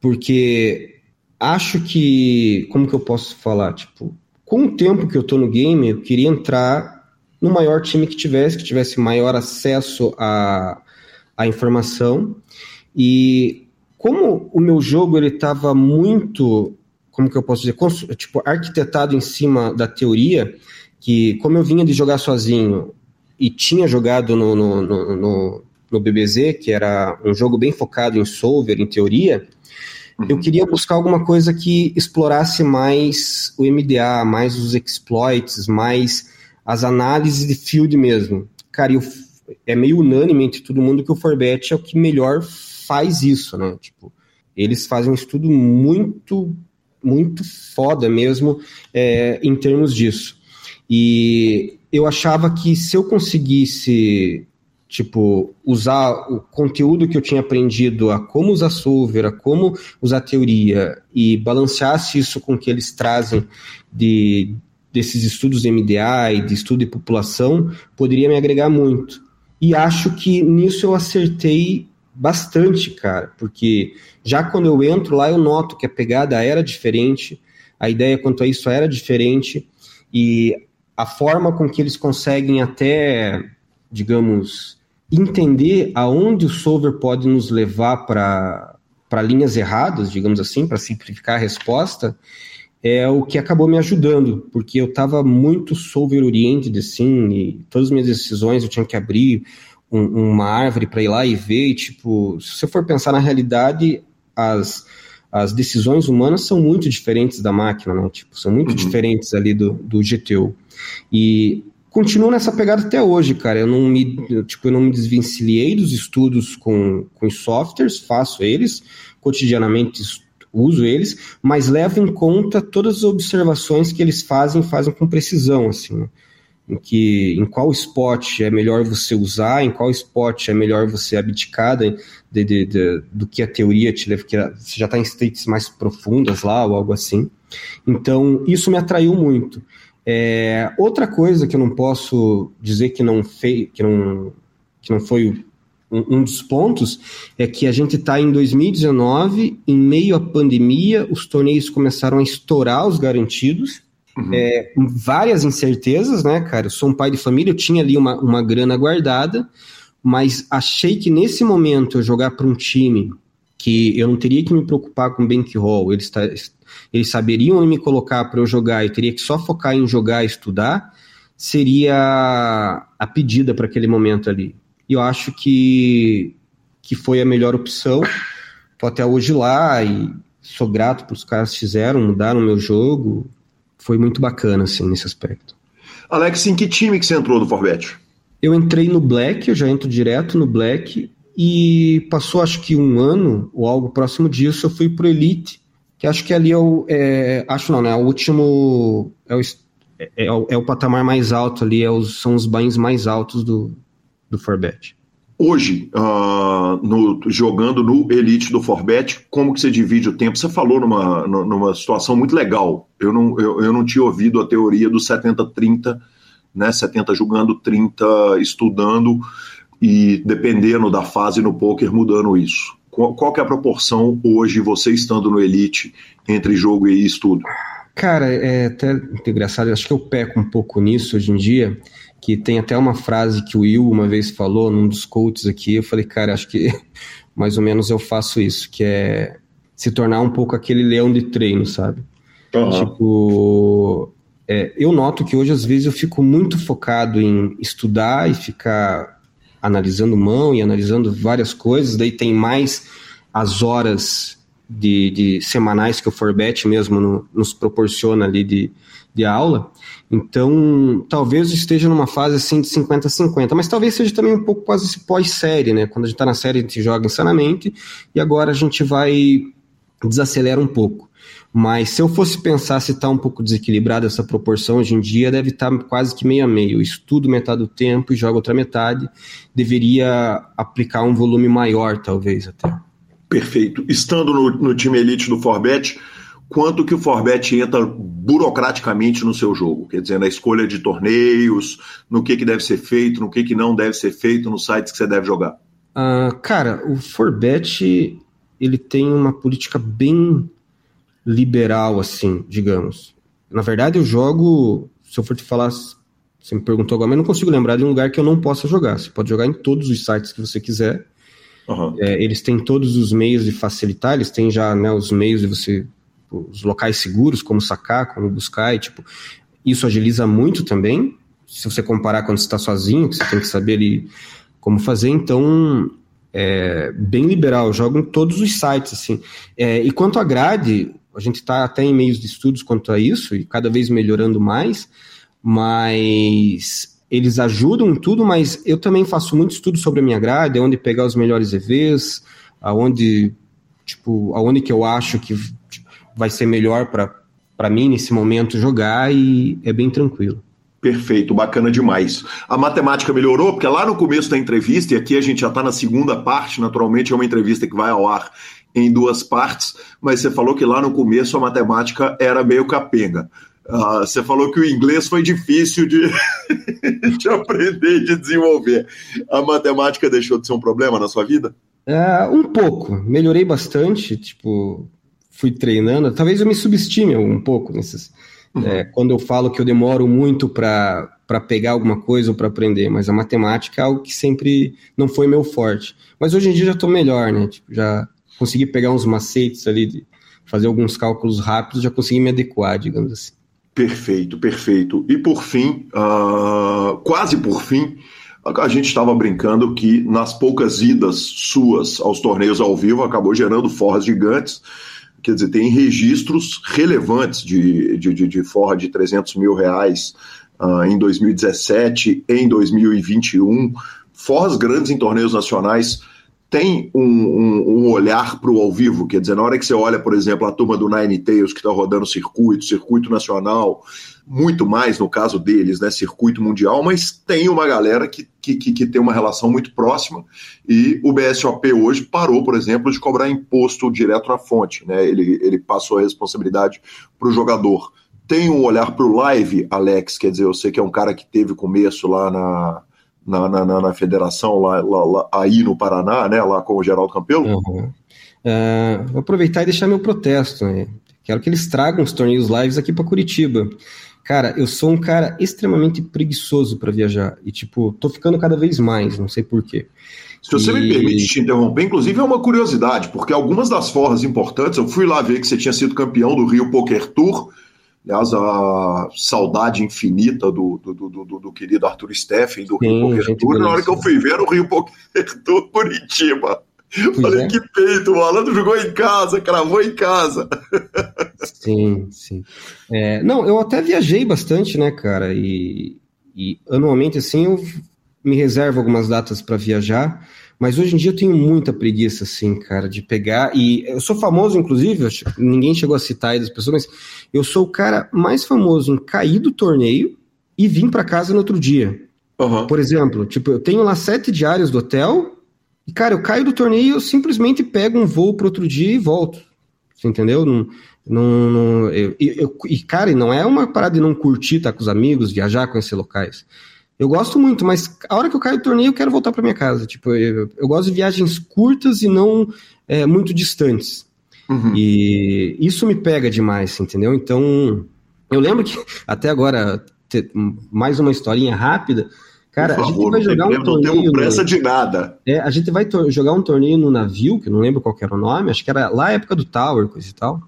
Porque acho que. Como que eu posso falar? Tipo, com o tempo que eu tô no game, eu queria entrar no maior time que tivesse, que tivesse maior acesso à, à informação. E como o meu jogo ele estava muito, como que eu posso dizer, tipo, arquitetado em cima da teoria, que como eu vinha de jogar sozinho, e tinha jogado no, no, no, no, BBZ, que era um jogo bem focado em solver, em teoria, uhum. eu queria buscar alguma coisa que explorasse mais o MDA, mais os exploits, mais as análises de field mesmo. Cara, eu, é meio unânime entre todo mundo que o Forbet é o que melhor faz isso, né? Tipo, eles fazem um estudo muito, muito foda mesmo é, em termos disso. E eu achava que se eu conseguisse tipo, usar o conteúdo que eu tinha aprendido a como usar solver, a como usar teoria e balanceasse isso com o que eles trazem de, desses estudos de MDA e de estudo de população, poderia me agregar muito. E acho que nisso eu acertei bastante, cara, porque já quando eu entro lá eu noto que a pegada era diferente, a ideia quanto a isso era diferente, e a forma com que eles conseguem até, digamos, entender aonde o solver pode nos levar para linhas erradas, digamos assim, para simplificar a resposta, é o que acabou me ajudando, porque eu estava muito solver oriented, assim, e todas as minhas decisões eu tinha que abrir um, uma árvore para ir lá e ver, e, tipo, se você for pensar na realidade, as as decisões humanas são muito diferentes da máquina, né? Tipo, são muito uhum. diferentes ali do, do GTO. E continuo nessa pegada até hoje, cara. Eu não me, eu, tipo, eu não me desvencilhei dos estudos com, com softwares, faço eles, cotidianamente uso eles, mas levo em conta todas as observações que eles fazem, fazem com precisão, assim, né? em que em qual spot é melhor você usar, em qual spot é melhor você abdicar de, de, de do que a teoria te leva, que você já está em states mais profundas lá ou algo assim. Então, isso me atraiu muito. É, outra coisa que eu não posso dizer que não, fei, que não, que não foi um, um dos pontos é que a gente está em 2019, em meio à pandemia, os torneios começaram a estourar os garantidos, Uhum. É, várias incertezas, né, cara? Eu sou um pai de família, eu tinha ali uma, uma grana guardada, mas achei que nesse momento eu jogar para um time que eu não teria que me preocupar com bankroll, eles, eles saberiam onde me colocar para eu jogar, eu teria que só focar em jogar e estudar, seria a pedida para aquele momento ali. E eu acho que, que foi a melhor opção. Tô até hoje lá e sou grato para os caras que fizeram, mudaram o meu jogo foi muito bacana, assim, nesse aspecto. Alex, em que time que você entrou do Forbet? Eu entrei no Black, eu já entro direto no Black, e passou acho que um ano, ou algo próximo disso, eu fui pro Elite, que acho que ali é o. É, acho não, né? O último. É o, é, é, o, é o patamar mais alto ali, é os, são os banhos mais altos do, do Forbet. Hoje, uh, no, jogando no Elite do Forbet, como que você divide o tempo? Você falou numa, numa situação muito legal. Eu não, eu, eu não tinha ouvido a teoria do 70-30, né? 70 jogando, 30 estudando e dependendo da fase no poker mudando isso. Qual, qual que é a proporção hoje, você estando no Elite, entre jogo e estudo? Cara, é até engraçado, acho que eu peco um pouco nisso hoje em dia, que tem até uma frase que o Will uma vez falou num dos coaches aqui, eu falei, cara, acho que [laughs] mais ou menos eu faço isso, que é se tornar um pouco aquele leão de treino, sabe? Uhum. Tipo, é, eu noto que hoje às vezes eu fico muito focado em estudar e ficar analisando mão e analisando várias coisas, daí tem mais as horas de, de semanais que o Forbet mesmo no, nos proporciona ali de, de aula, então, talvez esteja numa fase assim de 50-50, mas talvez seja também um pouco quase esse pós-série, né? Quando a gente está na série, a gente joga insanamente e agora a gente vai desacelera um pouco. Mas se eu fosse pensar se está um pouco desequilibrada essa proporção hoje em dia, deve estar tá quase que meio a meio. Eu estudo metade do tempo e jogo outra metade. Deveria aplicar um volume maior, talvez até. Perfeito. Estando no, no time elite do Forbet, quanto que o Forbet entra burocraticamente no seu jogo, quer dizer, na escolha de torneios, no que, que deve ser feito, no que, que não deve ser feito nos sites que você deve jogar? Uh, cara, o Forbet ele tem uma política bem liberal, assim, digamos. Na verdade, eu jogo, se eu for te falar, você me perguntou agora, mas não consigo lembrar de um lugar que eu não possa jogar. Você pode jogar em todos os sites que você quiser. Uhum. É, eles têm todos os meios de facilitar, eles têm já né, os meios de você os locais seguros, como sacar, como buscar, e tipo, isso agiliza muito também. Se você comparar quando você está sozinho, que você tem que saber ali como fazer, então é bem liberal, jogo em todos os sites, assim. É, e quanto à grade, a gente está até em meios de estudos quanto a isso, e cada vez melhorando mais, mas eles ajudam tudo, mas eu também faço muito estudo sobre a minha grade, onde pegar os melhores EVs, aonde, tipo, aonde que eu acho que vai ser melhor para mim nesse momento jogar e é bem tranquilo. Perfeito, bacana demais. A matemática melhorou, porque lá no começo da entrevista, e aqui a gente já está na segunda parte, naturalmente é uma entrevista que vai ao ar em duas partes, mas você falou que lá no começo a matemática era meio capenga. Uh, você falou que o inglês foi difícil de, [laughs] de aprender e de desenvolver. A matemática deixou de ser um problema na sua vida? Uh, um pouco. Melhorei bastante. Tipo, fui treinando, talvez eu me subestime um pouco nesses. Uhum. É, quando eu falo que eu demoro muito para pegar alguma coisa ou para aprender, mas a matemática é algo que sempre não foi meu forte. Mas hoje em dia já estou melhor, né? Tipo, já consegui pegar uns macetes ali, de fazer alguns cálculos rápidos, já consegui me adequar, digamos assim. Perfeito, perfeito. E por fim, uh, quase por fim, a gente estava brincando que nas poucas idas suas aos torneios ao vivo acabou gerando forras gigantes quer dizer, tem registros relevantes de, de, de, de forra de 300 mil reais uh, em 2017, em 2021, forras grandes em torneios nacionais tem um, um, um olhar para o ao vivo, quer dizer, na hora que você olha, por exemplo, a turma do Nine Tails que está rodando circuito, circuito nacional, muito mais no caso deles, né, circuito mundial, mas tem uma galera que, que, que tem uma relação muito próxima e o BSOP hoje parou, por exemplo, de cobrar imposto direto na fonte, né, ele, ele passou a responsabilidade para o jogador. Tem um olhar para o live, Alex, quer dizer, eu sei que é um cara que teve começo lá na, na, na, na federação lá, lá, lá, aí no Paraná, né, lá com o Geraldo Campelo? Uhum. Uh, vou aproveitar e deixar meu protesto. Né? Quero que eles tragam os torneios lives aqui para Curitiba. Cara, eu sou um cara extremamente preguiçoso para viajar e tipo, tô ficando cada vez mais, não sei porquê. Se você e... me permite te interromper, inclusive é uma curiosidade, porque algumas das forras importantes, eu fui lá ver que você tinha sido campeão do Rio Poker Tour, Aliás, a saudade infinita do, do, do, do, do querido Arthur Steffen, do Sim, Rio Poker Tour. Na hora que eu fui ver o Rio Poker Tour Curitiba. Pois Falei, é. que peito, o Alan jogou em casa, cravou em casa. Sim, sim. É, não, eu até viajei bastante, né, cara? E, e anualmente, assim, eu me reservo algumas datas para viajar. Mas hoje em dia eu tenho muita preguiça, assim, cara, de pegar. E eu sou famoso, inclusive, ninguém chegou a citar aí das pessoas, mas eu sou o cara mais famoso em cair do torneio e vir para casa no outro dia. Uhum. Por exemplo, tipo, eu tenho lá sete diários do hotel e, cara, eu caio do torneio, eu simplesmente pego um voo para outro dia e volto. Você entendeu? Não, não, não eu, eu, e, cara, não é uma parada de não curtir, estar tá com os amigos, viajar, conhecer locais. Eu gosto muito, mas a hora que eu caio do torneio, eu quero voltar para minha casa. Tipo, eu, eu, gosto de viagens curtas e não é, muito distantes. Uhum. E isso me pega demais, entendeu? Então, eu lembro que [laughs] até agora, mais uma historinha rápida. Cara, favor, a gente vai jogar um torneio. Não temos pressa no, de nada. É, a gente vai jogar um torneio no navio, que eu não lembro qual era o nome, acho que era lá a época do Tower, coisa e tal.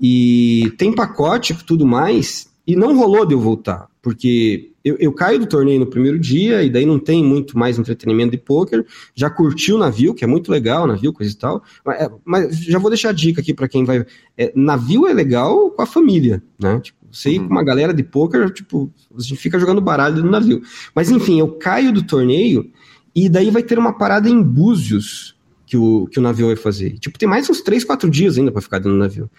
E tem pacote e tudo mais, e não rolou de eu voltar, porque eu, eu, caio do torneio no primeiro dia, e daí não tem muito mais entretenimento de poker. Já curti o navio, que é muito legal, navio, coisa e tal. Mas, é, mas já vou deixar a dica aqui para quem vai. É, navio é legal com a família, né? Tipo, você ir com uma galera de poker, tipo, a gente fica jogando baralho no navio. Mas enfim, eu caio do torneio, e daí vai ter uma parada em Búzios que o, que o navio vai fazer. Tipo, tem mais uns 3, 4 dias ainda para ficar dentro do navio.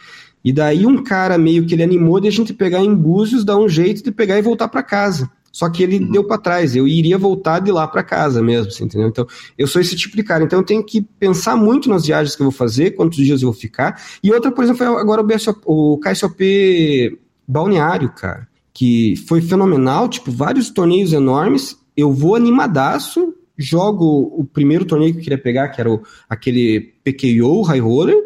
E daí um cara meio que ele animou de a gente pegar em Búzios, dar um jeito de pegar e voltar para casa. Só que ele uhum. deu para trás, eu iria voltar de lá para casa mesmo, assim, entendeu? Então, eu sou esse tipo de cara. Então, eu tenho que pensar muito nas viagens que eu vou fazer, quantos dias eu vou ficar. E outra, por exemplo, foi agora o, BSOP, o KSOP Balneário, cara, que foi fenomenal, tipo, vários torneios enormes. Eu vou animadaço, jogo o primeiro torneio que eu queria pegar, que era o, aquele PKO High Roller,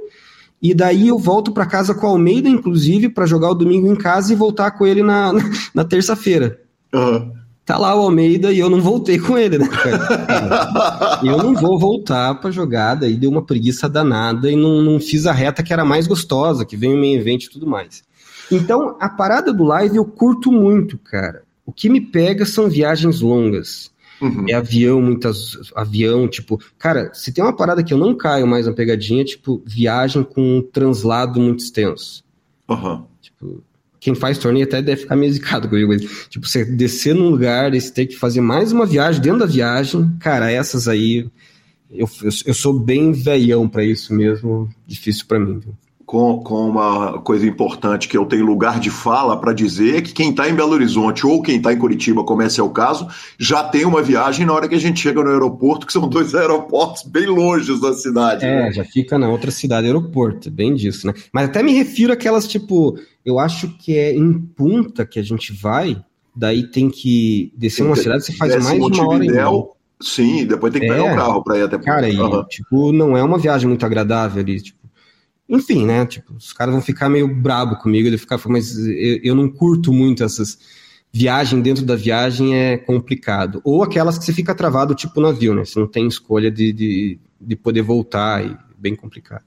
e daí eu volto para casa com o Almeida, inclusive, para jogar o domingo em casa e voltar com ele na, na, [laughs] na terça-feira. Uhum. Tá lá o Almeida e eu não voltei com ele, né, cara? [laughs] eu não vou voltar pra jogada e deu uma preguiça danada e não, não fiz a reta que era mais gostosa, que vem o meio evento e tudo mais. Então, a parada do live eu curto muito, cara. O que me pega são viagens longas. Uhum. É avião, muitas. Avião, tipo. Cara, se tem uma parada que eu não caio mais na pegadinha, tipo, viagem com um translado muito extenso. Uhum. Tipo, quem faz torneio até deve ficar meio zicado comigo. Tipo, você descer num lugar e você ter que fazer mais uma viagem dentro da viagem, cara, essas aí. Eu, eu, eu sou bem velhão para isso mesmo. Difícil para mim, viu? Com, com uma coisa importante que eu tenho lugar de fala para dizer que quem está em Belo Horizonte ou quem está em Curitiba, como esse é o caso, já tem uma viagem na hora que a gente chega no aeroporto, que são dois aeroportos bem longe da cidade. É, né? já fica na outra cidade, aeroporto, bem disso, né? Mas até me refiro àquelas, tipo, eu acho que é em Punta que a gente vai, daí tem que descer uma cidade, você faz mais de uma hora em Sim, depois tem que pegar o é, carro para ir até Cara, e, tipo, não é uma viagem muito agradável ali, tipo, enfim, né? Tipo, os caras vão ficar meio brabo comigo, ele ficar, mas eu, eu não curto muito essas viagem dentro da viagem é complicado. Ou aquelas que você fica travado, tipo navio, né? Você não tem escolha de, de, de poder voltar e bem complicado.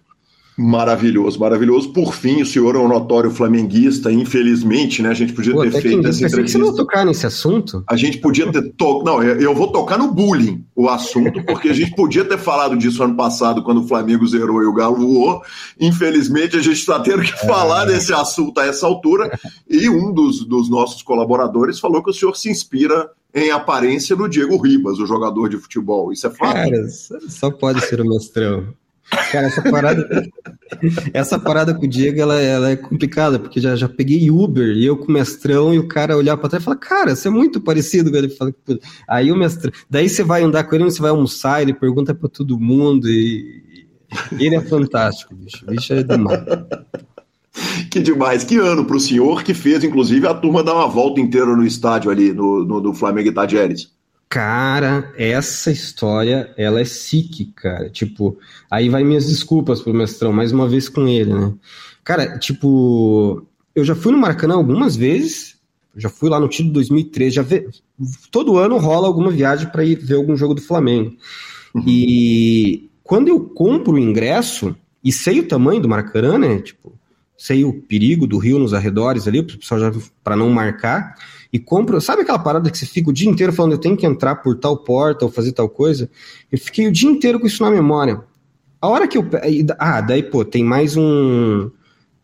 Maravilhoso, maravilhoso. Por fim, o senhor é um notório flamenguista, infelizmente, né? A gente podia Pô, ter feito essa entrevista. Que você não tocar nesse assunto? A gente podia ter to... Não, eu vou tocar no bullying o assunto, porque a gente podia ter falado disso ano passado, quando o Flamengo zerou e o Galo voou. Infelizmente, a gente está tendo que é. falar desse assunto a essa altura. E um dos, dos nossos colaboradores falou que o senhor se inspira em aparência no Diego Ribas, o jogador de futebol. Isso é fato? Cara, só pode ser o mestrão. Cara, essa parada, essa parada com o Diego, ela, ela, é complicada, porque já, já peguei Uber e eu com o mestrão e o cara olhar para trás e falar, cara, você é muito parecido com ele. Fala, aí o mestrão, daí você vai andar com ele, você vai almoçar, ele pergunta para todo mundo e, e, ele é fantástico, bicho. Bicho é demais. Que demais, que ano para o senhor que fez, inclusive, a turma dar uma volta inteira no estádio ali, no, no, no Flamengo Tadieres. Cara, essa história, ela é sick, cara. Tipo, aí vai minhas desculpas pro mestrão, mais uma vez com ele, né? Cara, tipo, eu já fui no Maracanã algumas vezes, já fui lá no título 2013, já vê, todo ano rola alguma viagem para ir ver algum jogo do Flamengo. Uhum. E quando eu compro o ingresso e sei o tamanho do Maracanã, né? Tipo, sei o perigo do rio nos arredores ali, o pessoal já para não marcar e compro. Sabe aquela parada que você fica o dia inteiro falando, eu tenho que entrar por tal porta ou fazer tal coisa? Eu fiquei o dia inteiro com isso na memória. A hora que eu. Ah, daí, pô, tem mais um.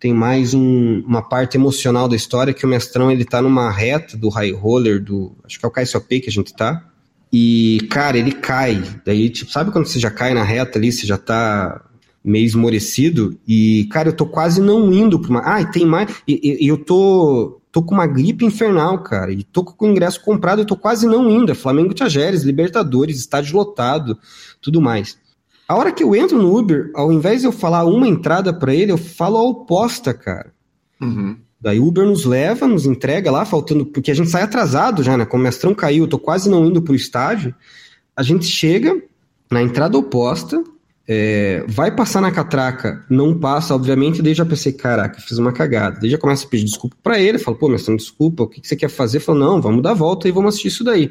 Tem mais um, uma parte emocional da história que o mestrão ele tá numa reta do high roller, do. Acho que é o KSOP que a gente tá. E, cara, ele cai. Daí, tipo, sabe quando você já cai na reta ali, você já tá meio esmorecido? E, cara, eu tô quase não indo pra uma. Ah, e tem mais. E, e eu tô tô com uma gripe infernal, cara, e tô com o ingresso comprado e tô quase não indo. É Flamengo Tiageres, Libertadores, estádio lotado, tudo mais. A hora que eu entro no Uber, ao invés de eu falar uma entrada para ele, eu falo a oposta, cara. Uhum. Daí o Uber nos leva, nos entrega lá, faltando. Porque a gente sai atrasado já, né? Como o mestrão caiu, eu tô quase não indo pro estádio. A gente chega na entrada oposta, é, vai passar na catraca, não passa, obviamente, daí já pensei, caraca, fiz uma cagada. Daí já começa a pedir desculpa para ele, fala, pô, mestrão, desculpa, o que, que você quer fazer? Fala, não, vamos dar a volta e vamos assistir isso daí.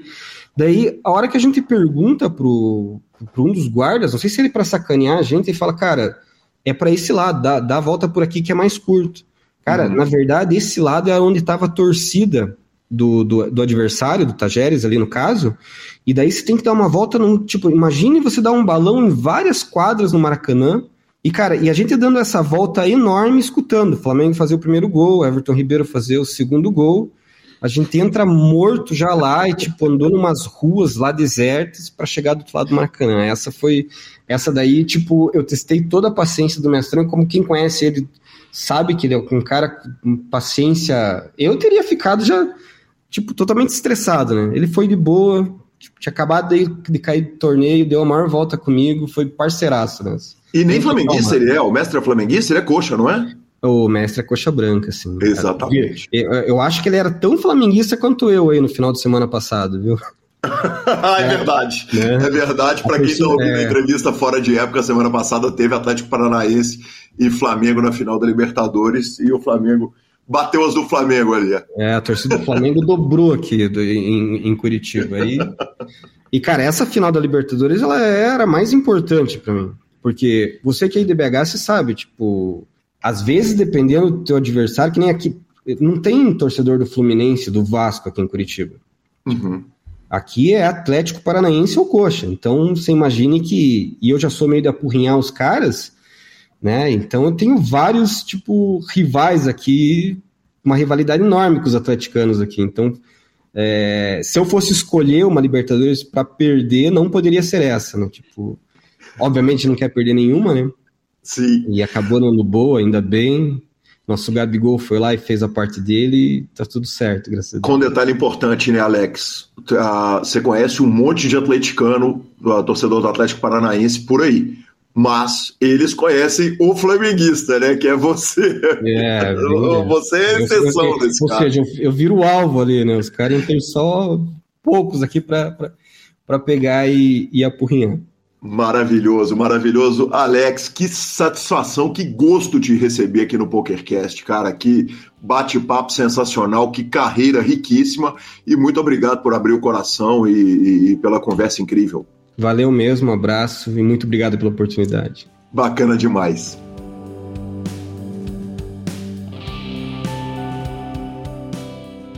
Daí, a hora que a gente pergunta pro, pro um dos guardas, não sei se ele para sacanear a gente, ele fala, cara, é para esse lado, dá, dá a volta por aqui que é mais curto. Cara, uhum. na verdade, esse lado é onde estava a torcida do, do, do, adversário, do Tajeres ali no caso, e daí você tem que dar uma volta num, tipo, imagine você dar um balão em várias quadras no Maracanã, e cara, e a gente dando essa volta enorme escutando, o Flamengo fazer o primeiro gol, Everton Ribeiro fazer o segundo gol, a gente entra morto já lá e tipo andou numas ruas lá desertas para chegar do outro lado do Maracanã. Essa foi essa daí, tipo, eu testei toda a paciência do mestrão, como quem conhece ele sabe que ele é um cara com paciência. Eu teria ficado já tipo, totalmente estressado, né? Ele foi de boa, tipo, tinha acabado de, de cair do torneio, deu a maior volta comigo, foi parceiraço, né? E nem flamenguista ele é, o mestre é flamenguista, ele é coxa, não é? O mestre é coxa branca, assim. Exatamente. Eu, eu, acho que ele era tão flamenguista quanto eu aí no final de semana passado, viu? é, [laughs] é, verdade. Né? É verdade. Para quem está ouvindo é... a entrevista fora de época, semana passada teve Atlético Paranaense e Flamengo na final da Libertadores e o Flamengo bateu as do Flamengo ali. É, a torcida do Flamengo dobrou aqui do, em, em, Curitiba. Aí, e, cara, essa final da Libertadores ela era mais importante para mim. Porque você que é IDBH, você sabe, tipo, às vezes, dependendo do teu adversário, que nem aqui, não tem torcedor do Fluminense, do Vasco aqui em Curitiba. Uhum. Aqui é Atlético Paranaense ou Coxa. Então, você imagine que. E eu já sou meio de apurrinhar os caras né? Então eu tenho vários tipo rivais aqui, uma rivalidade enorme com os atleticanos aqui. Então, é, se eu fosse escolher uma Libertadores para perder, não poderia ser essa, né? Tipo, obviamente não quer perder nenhuma, né? Sim. E acabou dando boa, ainda bem. Nosso Gabigol foi lá e fez a parte dele e tá tudo certo, graças a Deus. Com um detalhe importante, né, Alex? Você conhece um monte de atleticano, torcedor do Atlético Paranaense por aí mas eles conhecem o flamenguista, né? Que é você. É, [laughs] você é exceção eu, desse Ou seja, eu, eu viro o alvo ali, né? Os caras têm só poucos aqui para pegar e, e apurrinhar. Maravilhoso, maravilhoso. Alex, que satisfação, que gosto de receber aqui no PokerCast, cara. Que bate-papo sensacional, que carreira riquíssima. E muito obrigado por abrir o coração e, e, e pela conversa incrível. Valeu mesmo, um abraço e muito obrigado pela oportunidade. Bacana demais.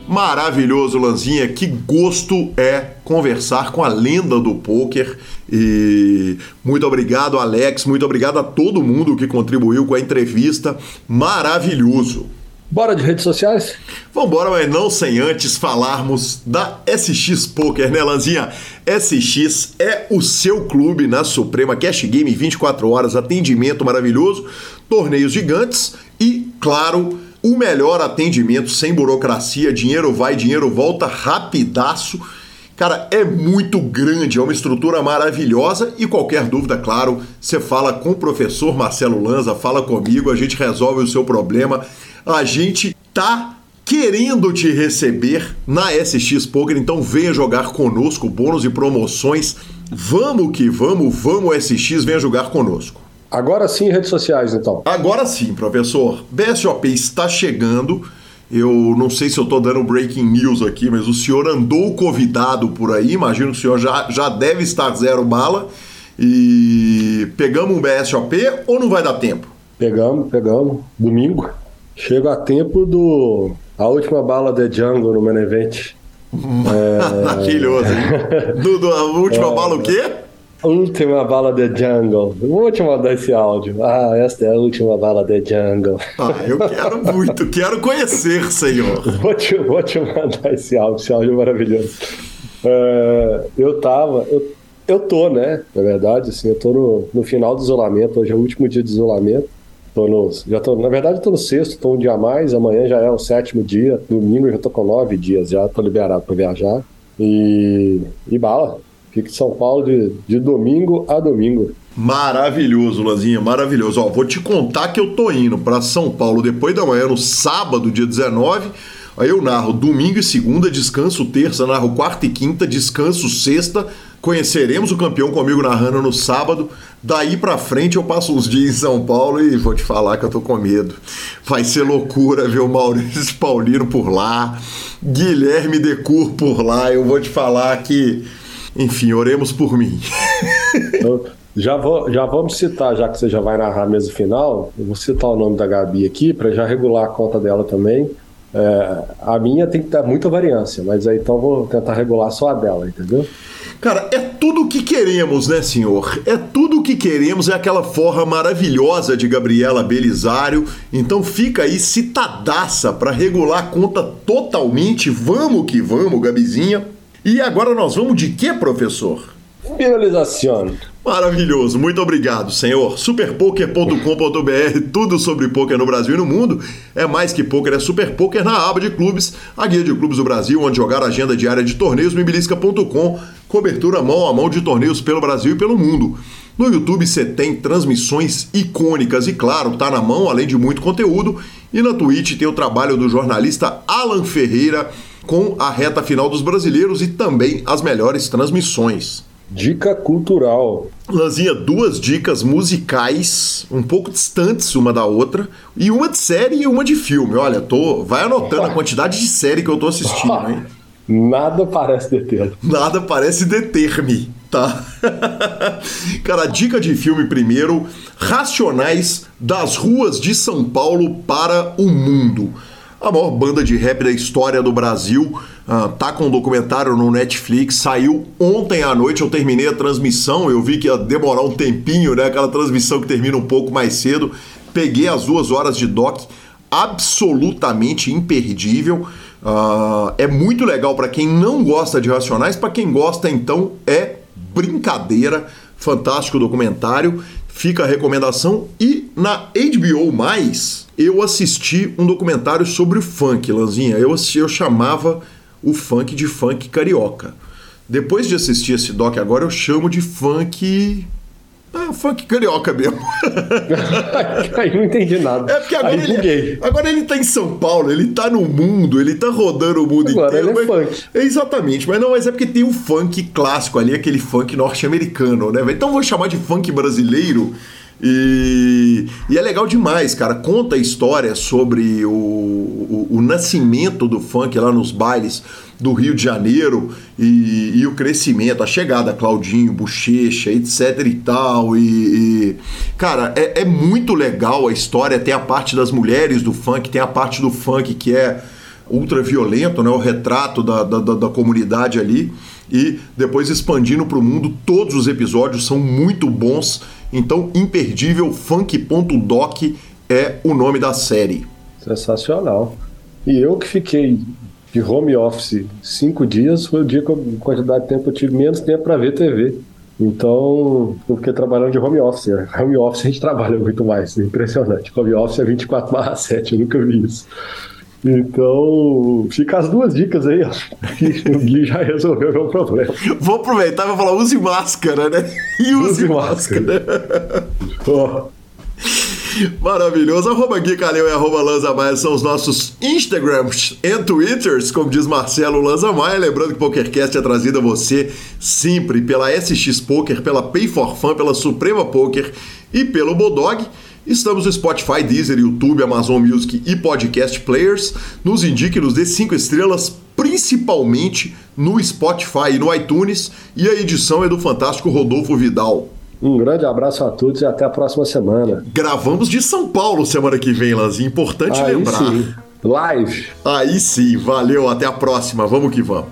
Maravilhoso, Lanzinha. Que gosto é conversar com a lenda do poker. E muito obrigado, Alex. Muito obrigado a todo mundo que contribuiu com a entrevista. Maravilhoso. Bora de redes sociais? Vambora, mas não sem antes falarmos da SX Poker, né, Lanzinha? SX é o seu clube na Suprema Cash Game 24 horas, atendimento maravilhoso, torneios gigantes e, claro, o melhor atendimento sem burocracia, dinheiro vai, dinheiro volta, rapidaço. Cara, é muito grande, é uma estrutura maravilhosa e qualquer dúvida, claro, você fala com o professor Marcelo Lanza, fala comigo, a gente resolve o seu problema a gente tá querendo te receber na SX Poker, então venha jogar conosco, bônus e promoções. Vamos que vamos, vamos SX, venha jogar conosco. Agora sim, redes sociais, então. Agora sim, professor. BSOP está chegando. Eu não sei se eu estou dando breaking news aqui, mas o senhor andou convidado por aí. Imagino que o senhor já, já deve estar zero bala. E pegamos um BSOP ou não vai dar tempo? Pegamos, pegamos. Domingo. Chego a tempo do. A última bala de Django no main event. [laughs] Maravilhoso, é... Do, do, a última é... bala o quê? Última bala de Jungle. Vou te mandar esse áudio. Ah, esta é a última bala de Jungle. Ah, eu quero [laughs] muito, quero conhecer, senhor. Vou te, vou te mandar esse áudio, esse áudio é maravilhoso. É, eu tava, eu, eu tô, né? Na verdade, assim, eu tô no, no final do isolamento, hoje é o último dia de isolamento. Tô no, já tô, na verdade, estou no sexto, estou um dia a mais. Amanhã já é o sétimo dia. Domingo já estou com nove dias, já estou liberado para viajar. E, e bala. Fico em São Paulo de, de domingo a domingo. Maravilhoso, Lanzinha, maravilhoso. Ó, vou te contar que eu tô indo para São Paulo depois da manhã, no sábado, dia 19. Aí eu narro domingo e segunda, descanso terça, narro quarta e quinta, descanso sexta. Conheceremos o campeão comigo narrando no sábado. Daí pra frente eu passo uns dias em São Paulo e vou te falar que eu tô com medo. Vai ser loucura ver o Maurício Paulino por lá, Guilherme Decur por lá. Eu vou te falar que, enfim, oremos por mim. [laughs] Já, vou, já vamos citar, já que você já vai narrar a mesa final, eu vou citar o nome da Gabi aqui para já regular a conta dela também. É, a minha tem que dar muita variância, mas aí então vou tentar regular só a dela, entendeu? Cara, é tudo o que queremos, né, senhor? É tudo o que queremos, é aquela forra maravilhosa de Gabriela Belisário. Então fica aí citadaça para regular a conta totalmente. Vamos que vamos, Gabizinha. E agora nós vamos de quê, professor? Finalização. Maravilhoso, muito obrigado, senhor. Superpoker.com.br, tudo sobre poker no Brasil e no mundo. É mais que poker, é Super Poker na aba de clubes, a guia de clubes do Brasil, onde jogar a agenda diária de torneios, mibilisca.com, cobertura mão a mão de torneios pelo Brasil e pelo mundo. No YouTube você tem transmissões icônicas e, claro, tá na mão, além de muito conteúdo. E na Twitch tem o trabalho do jornalista Alan Ferreira com a reta final dos brasileiros e também as melhores transmissões. Dica cultural. Lanzinha, duas dicas musicais, um pouco distantes uma da outra, e uma de série e uma de filme. Olha, tô, vai anotando a quantidade de série que eu tô assistindo, [laughs] hein? Nada parece deter. Nada parece deter-me, tá? [laughs] Cara, dica de filme primeiro: Racionais das ruas de São Paulo para o mundo. A maior banda de rap da história do Brasil Uh, tá com um documentário no Netflix, saiu ontem à noite, eu terminei a transmissão, eu vi que ia demorar um tempinho, né? Aquela transmissão que termina um pouco mais cedo. Peguei as duas horas de doc, absolutamente imperdível. Uh, é muito legal para quem não gosta de Racionais, para quem gosta, então, é brincadeira. Fantástico documentário, fica a recomendação. E na HBO, eu assisti um documentário sobre o funk, Lanzinha. Eu, eu chamava o funk de funk carioca. Depois de assistir esse doc agora, eu chamo de funk. Ah, funk carioca mesmo. [laughs] Aí não entendi nada. É porque agora ele, agora ele tá em São Paulo, ele tá no mundo, ele tá rodando o mundo agora inteiro. Ele é mas, funk. Exatamente, mas não, mas é porque tem o funk clássico ali, aquele funk norte-americano, né? Então vou chamar de funk brasileiro e, e, é legal demais, cara. Conta a história sobre o, o, o, nascimento do funk lá nos bailes do Rio de Janeiro e, e o crescimento, a chegada, Claudinho, Bochecha, etc e tal. E, e cara, é, é, muito legal a história. Tem a parte das mulheres do funk, tem a parte do funk que é ultra violento, né? O retrato da, da, da comunidade ali. E depois expandindo para o mundo, todos os episódios são muito bons então, imperdível, funk.doc é o nome da série. Sensacional. E eu que fiquei de home office cinco dias, foi o dia que a quantidade de tempo eu tive menos tempo para ver TV. Então, eu fiquei trabalhando de home office. Home office a gente trabalha muito mais, é impressionante. Home office é 24 barra 7, eu nunca vi isso. Então, fica as duas dicas aí, ó. [laughs] o Gui já resolveu o meu problema. Vou aproveitar e vou falar: use máscara, né? [laughs] E use, use máscara. máscara. oh. [laughs] Maravilhoso. Arroba Gui Calil e arroba Lanza Maia são os nossos Instagrams e Twitters, como diz Marcelo Lanza Maia. Lembrando que o PokerCast é trazido a você sempre pela SX Poker, pela Pay for Fun, pela Suprema Poker e pelo Bodog. Estamos no Spotify, Deezer, YouTube, Amazon Music e Podcast Players. Nos indique e nos dê 5 estrelas, principalmente no Spotify e no iTunes. E a edição é do fantástico Rodolfo Vidal. Um grande abraço a todos e até a próxima semana. Gravamos de São Paulo semana que vem, Lanzinho. Importante Aí lembrar. Sim. Live. Aí sim, valeu, até a próxima. Vamos que vamos.